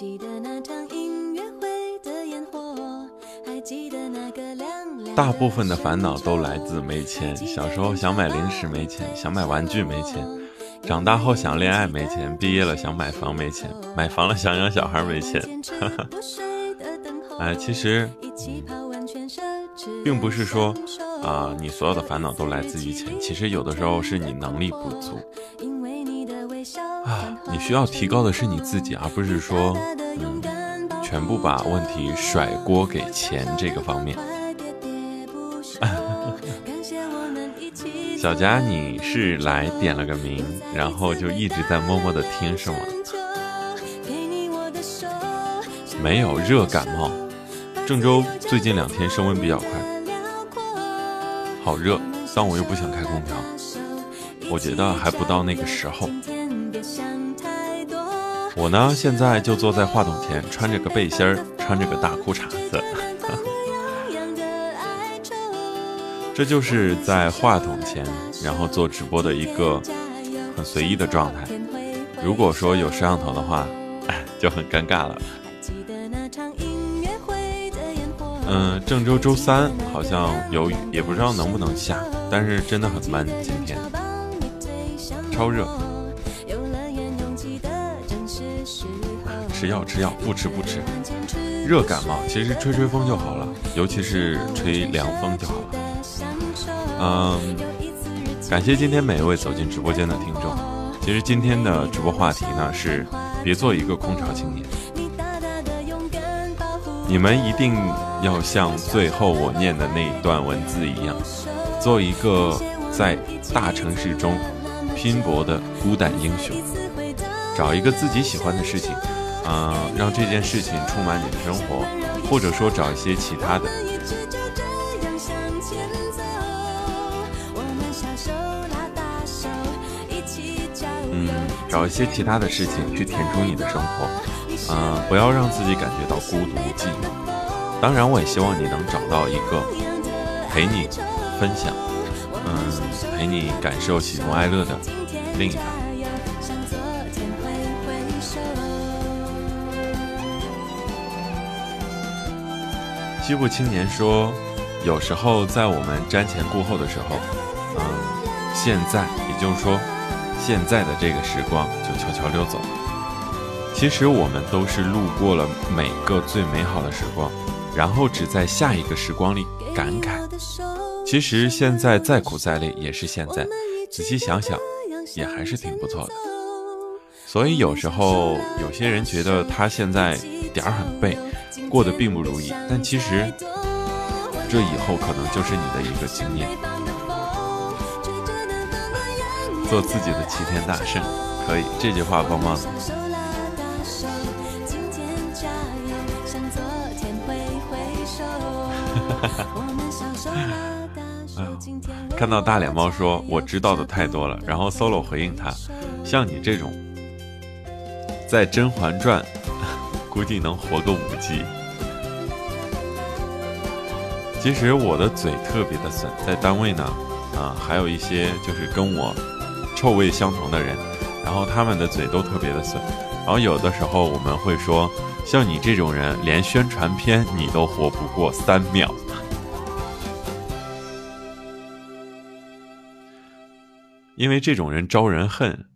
记得那场音乐会的烟火，还记得那个凉凉。大部分的烦恼都来自没钱。小时候想买零食没钱，想买玩具没钱；长大后想恋爱没钱，毕业了想买房没钱，买房了想养小孩没钱。哎，其实并不是说啊，你所有的烦恼都来自于钱。其实有的时候是你能力不足啊，你需要提高的是你自己，而不是说嗯，全部把问题甩锅给钱这个方面。小佳，你是来点了个名，然后就一直在默默的听是吗？没有热感冒，郑州最近两天升温比较快，好热，但我又不想开空调，我觉得还不到那个时候。我呢，现在就坐在话筒前，穿着个背心儿，穿着个大裤衩子，这就是在话筒前，然后做直播的一个很随意的状态。如果说有摄像头的话，就很尴尬了。嗯，郑州周三好像有雨，也不知道能不能下，但是真的很闷，今天超热。吃药吃药，不吃不吃。热感冒其实吹吹风就好了，尤其是吹凉风就好了。嗯，感谢今天每一位走进直播间的听众。其实今天的直播话题呢是，别做一个空巢青年。你们一定要像最后我念的那一段文字一样，做一个在大城市中拼搏的孤胆英雄，找一个自己喜欢的事情，嗯，让这件事情充满你的生活，或者说找一些其他的，嗯，找一些其他的事情去填充你的生活。嗯，不要让自己感觉到孤独寂寞。当然，我也希望你能找到一个陪你分享，嗯，陪你感受喜怒哀乐的另一半。西部青年说，有时候在我们瞻前顾后的时候，嗯，现在，也就是说，现在的这个时光就悄悄溜走了。其实我们都是路过了每个最美好的时光，然后只在下一个时光里感慨。其实现在再苦再累也是现在，仔细想想，也还是挺不错的。所以有时候有些人觉得他现在点儿很背，过得并不如意，但其实这以后可能就是你的一个经验。做自己的齐天大圣，可以，这句话棒棒的。看到大脸猫说我知道的太多了，然后 solo 回应他，像你这种在《甄嬛传》估计能活个五集。其实我的嘴特别的损，在单位呢，啊，还有一些就是跟我臭味相同的人，然后他们的嘴都特别的损，然后有的时候我们会说，像你这种人，连宣传片你都活不过三秒。因为这种人招人恨。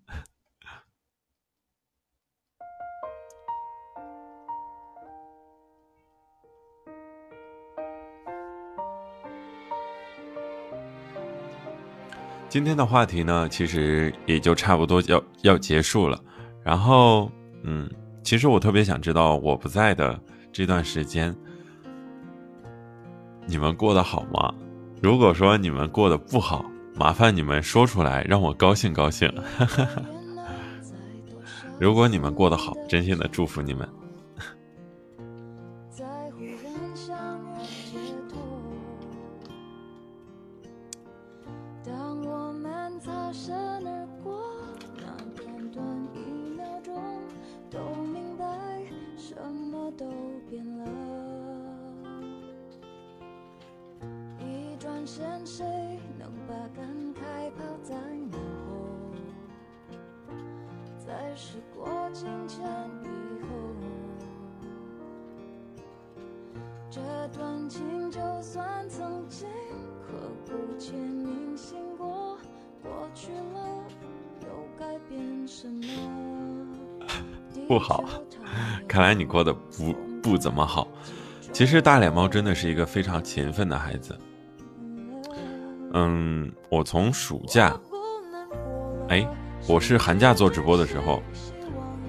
今天的话题呢，其实也就差不多要要结束了。然后，嗯，其实我特别想知道，我不在的这段时间，你们过得好吗？如果说你们过得不好，麻烦你们说出来，让我高兴高兴。如果你们过得好，真心的祝福你们。现谁能把感慨抛在脑后在时过境迁以后这段情就算曾经刻骨铭心过过去了又改变什么不好看来你过得不不怎么好。其实大脸猫真的是一个非常勤奋的孩子。嗯，我从暑假，哎，我是寒假做直播的时候，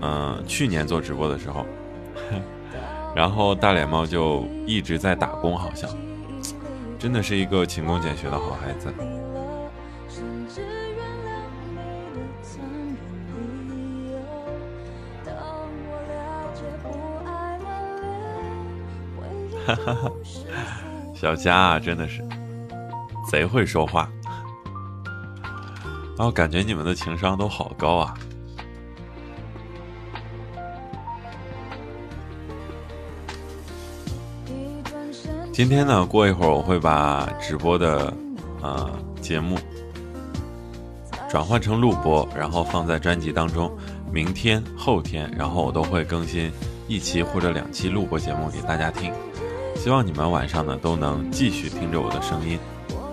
嗯，去年做直播的时候，然后大脸猫就一直在打工，好像真的是一个勤工俭学的好孩子。哈哈哈，小佳啊，真的是贼会说话，然后感觉你们的情商都好高啊。今天呢，过一会儿我会把直播的呃节目转换成录播，然后放在专辑当中。明天、后天，然后我都会更新一期或者两期录播节目给大家听。希望你们晚上呢都能继续听着我的声音，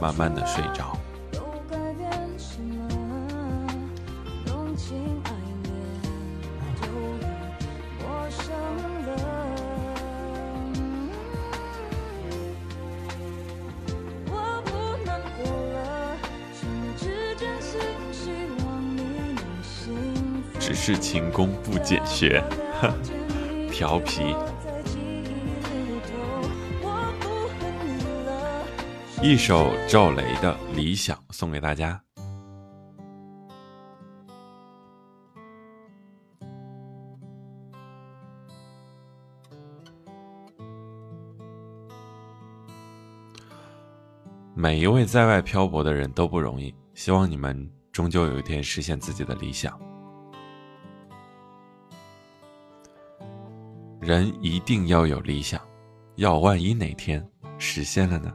慢慢的睡着。只是勤工不俭学，调皮。一首赵雷的《理想》送给大家。每一位在外漂泊的人都不容易，希望你们终究有一天实现自己的理想。人一定要有理想，要万一哪天实现了呢？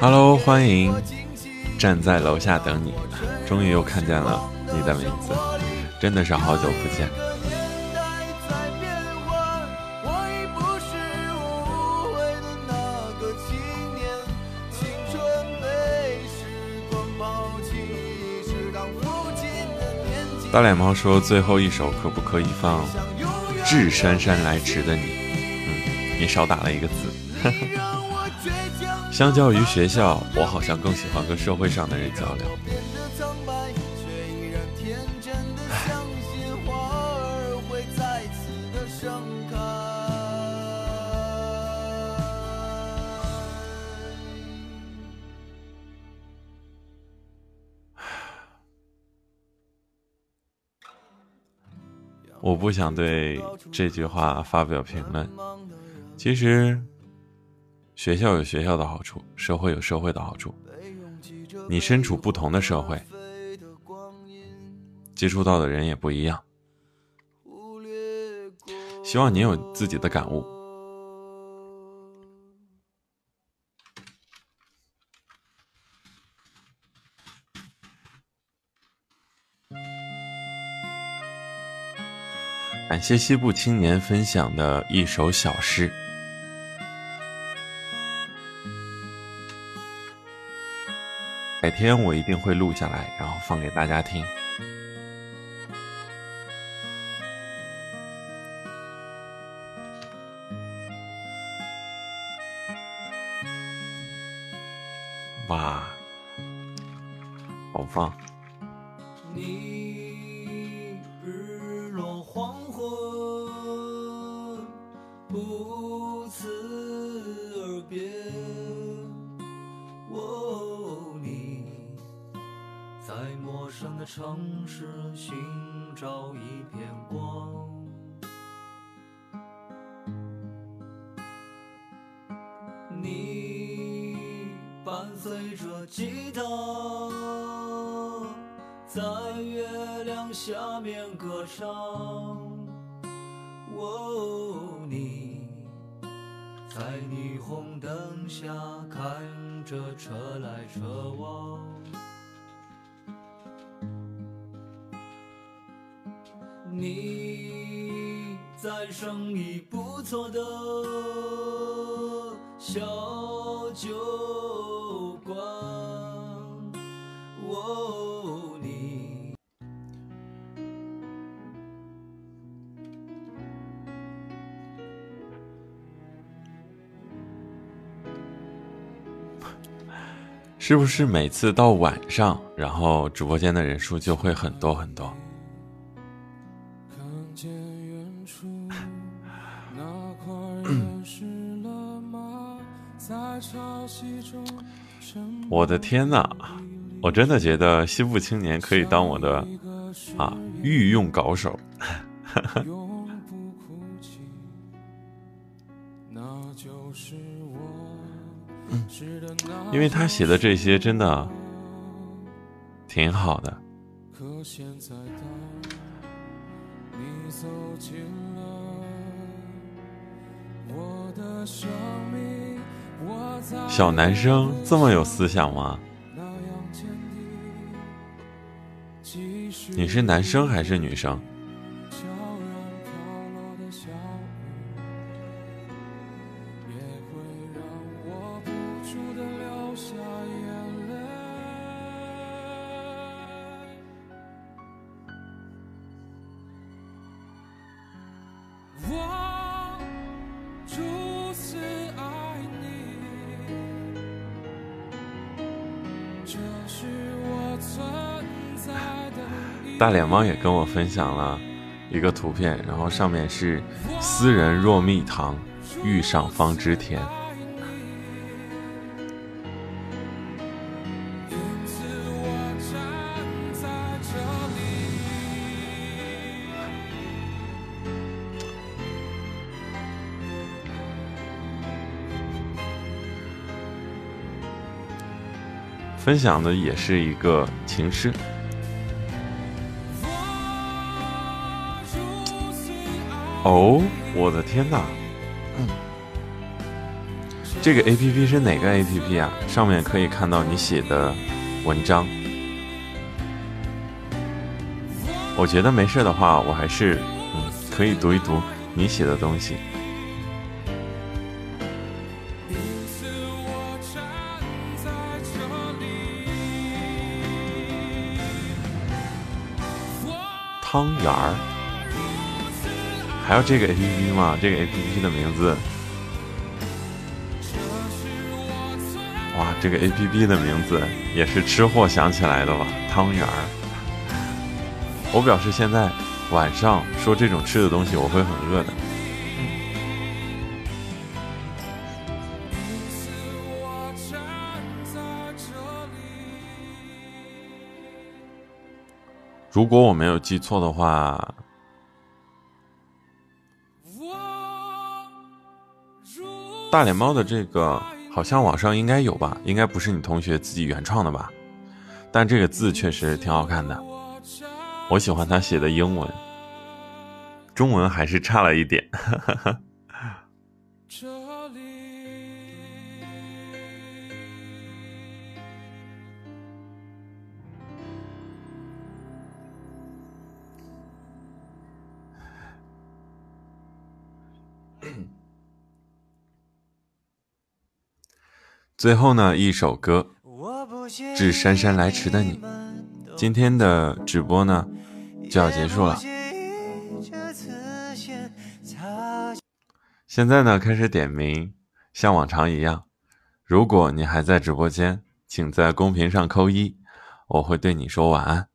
Hello，欢迎站在楼下等你，终于又看见了你的名字，真的是好久不见。大脸猫说：“最后一首可不可以放《致姗姗来迟的你》？嗯，你少打了一个字。相较于学校，我好像更喜欢跟社会上的人交流。我不想对这句话发表评论。其实，学校有学校的好处，社会有社会的好处。你身处不同的社会，接触到的人也不一样。希望你有自己的感悟。感谢西部青年分享的一首小诗，改天我一定会录下来，然后放给大家听。哇，好棒！是不是每次到晚上，然后直播间的人数就会很多很多？我的天呐，我真的觉得西部青年可以当我的啊御用高手，因为他写的这些真的挺好的。小男生这么有思想吗？你是男生还是女生？大脸猫也跟我分享了一个图片，然后上面是“斯人若蜜糖，遇上方知甜”。分享的也是一个情诗。哦，我的天哪！这个 A P P 是哪个 A P P 啊？上面可以看到你写的文章。我觉得没事的话，我还是嗯可以读一读你写的东西。汤圆儿，还有这个 A P P 吗？这个 A P P 的名字，哇，这个 A P P 的名字也是吃货想起来的吧？汤圆儿，我表示现在晚上说这种吃的东西，我会很饿的。如果我没有记错的话，大脸猫的这个好像网上应该有吧？应该不是你同学自己原创的吧？但这个字确实挺好看的，我喜欢他写的英文，中文还是差了一点。最后呢，一首歌《致姗姗来迟的你》。今天的直播呢就要结束了，现在呢开始点名，像往常一样，如果你还在直播间，请在公屏上扣一，我会对你说晚安。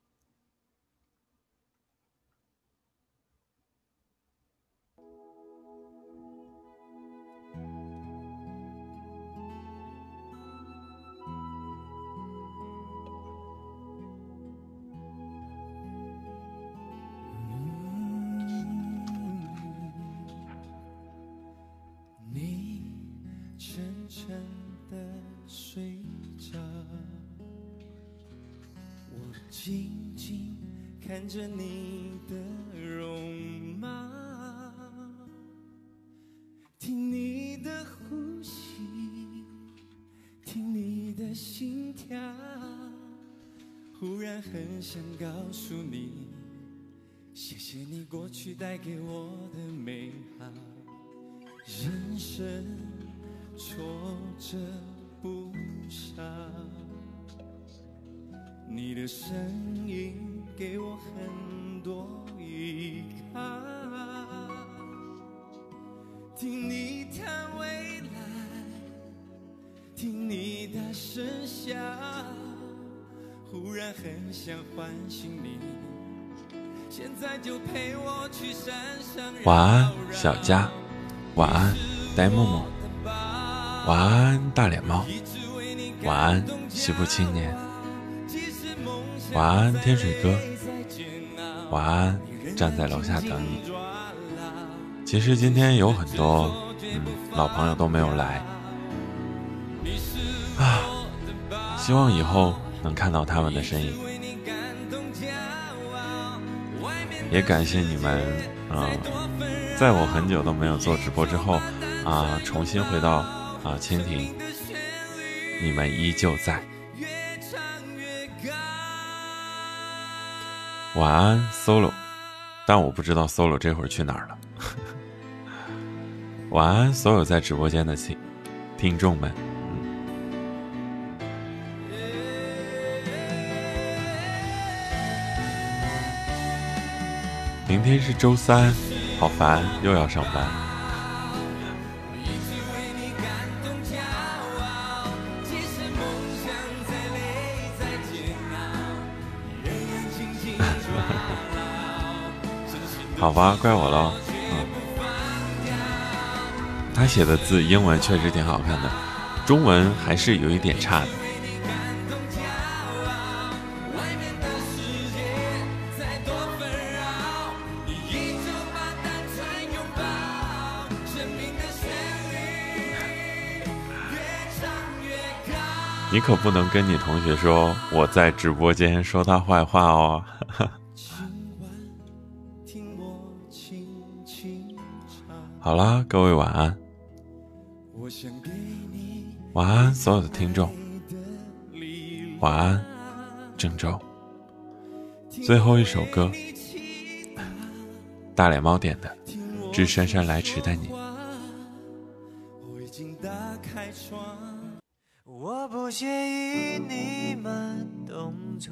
着你的容貌，听你的呼吸，听你的心跳，忽然很想告诉你，谢谢你过去带给我的美好。人生挫折不少，你的声音。给我很多依靠，听你谈未来，听你大声笑，忽然很想唤醒你，现在就陪我去山上。晚安，小佳，晚安，呆木木，晚安，大脸猫，晚安，西部青年。晚安，天水哥。晚安，站在楼下等你。其实今天有很多嗯老朋友都没有来啊，希望以后能看到他们的身影。也感谢你们啊，在我很久都没有做直播之后啊，重新回到啊蜻蜓，你们依旧在。晚安，solo，但我不知道 solo 这会儿去哪儿了。晚安，所有在直播间的听听众们。明天是周三，好烦，又要上班。好吧，怪我喽。嗯，他写的字英文确实挺好看的，中文还是有一点差的。你可不能跟你同学说我在直播间说他坏话哦。好啦，各位晚安。晚安，所有的听众。晚安，郑州。最后一首歌，大脸猫点的《致姗姗来迟的你》。我不介意你慢动作，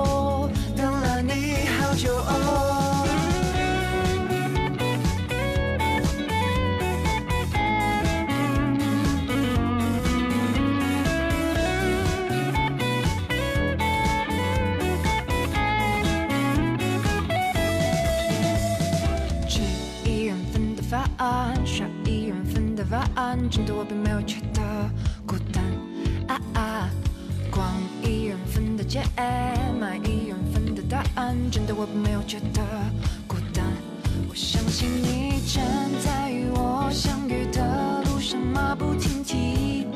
真的我并没有觉得孤单。啊啊，逛一人份的街，买一人份的答案，真的我并没有觉得孤单。我相信你站在与我相遇的路上，马不停蹄。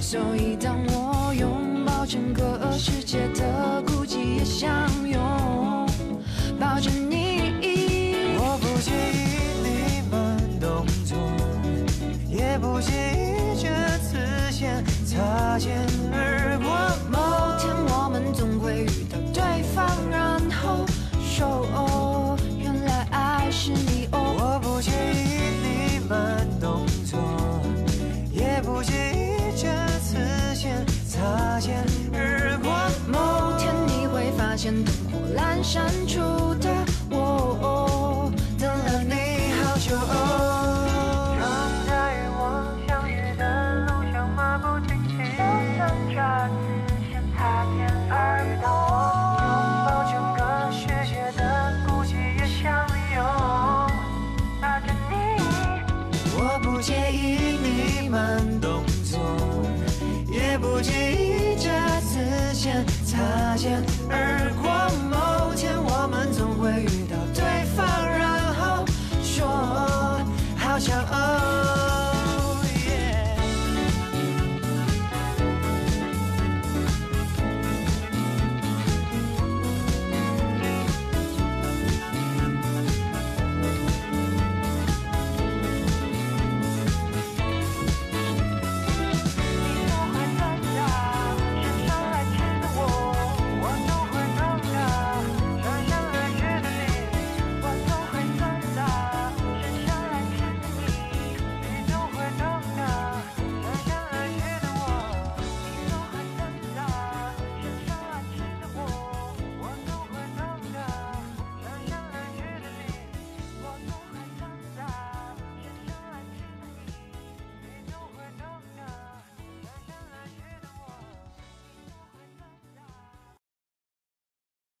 所以当我拥抱整个世界的孤寂，也相擦肩而过。某天我们总会遇到对方，然后说哦，原来爱是你哦。我不介意你慢动作，也不介意这次先擦肩而过。某天你会发现灯火阑珊处的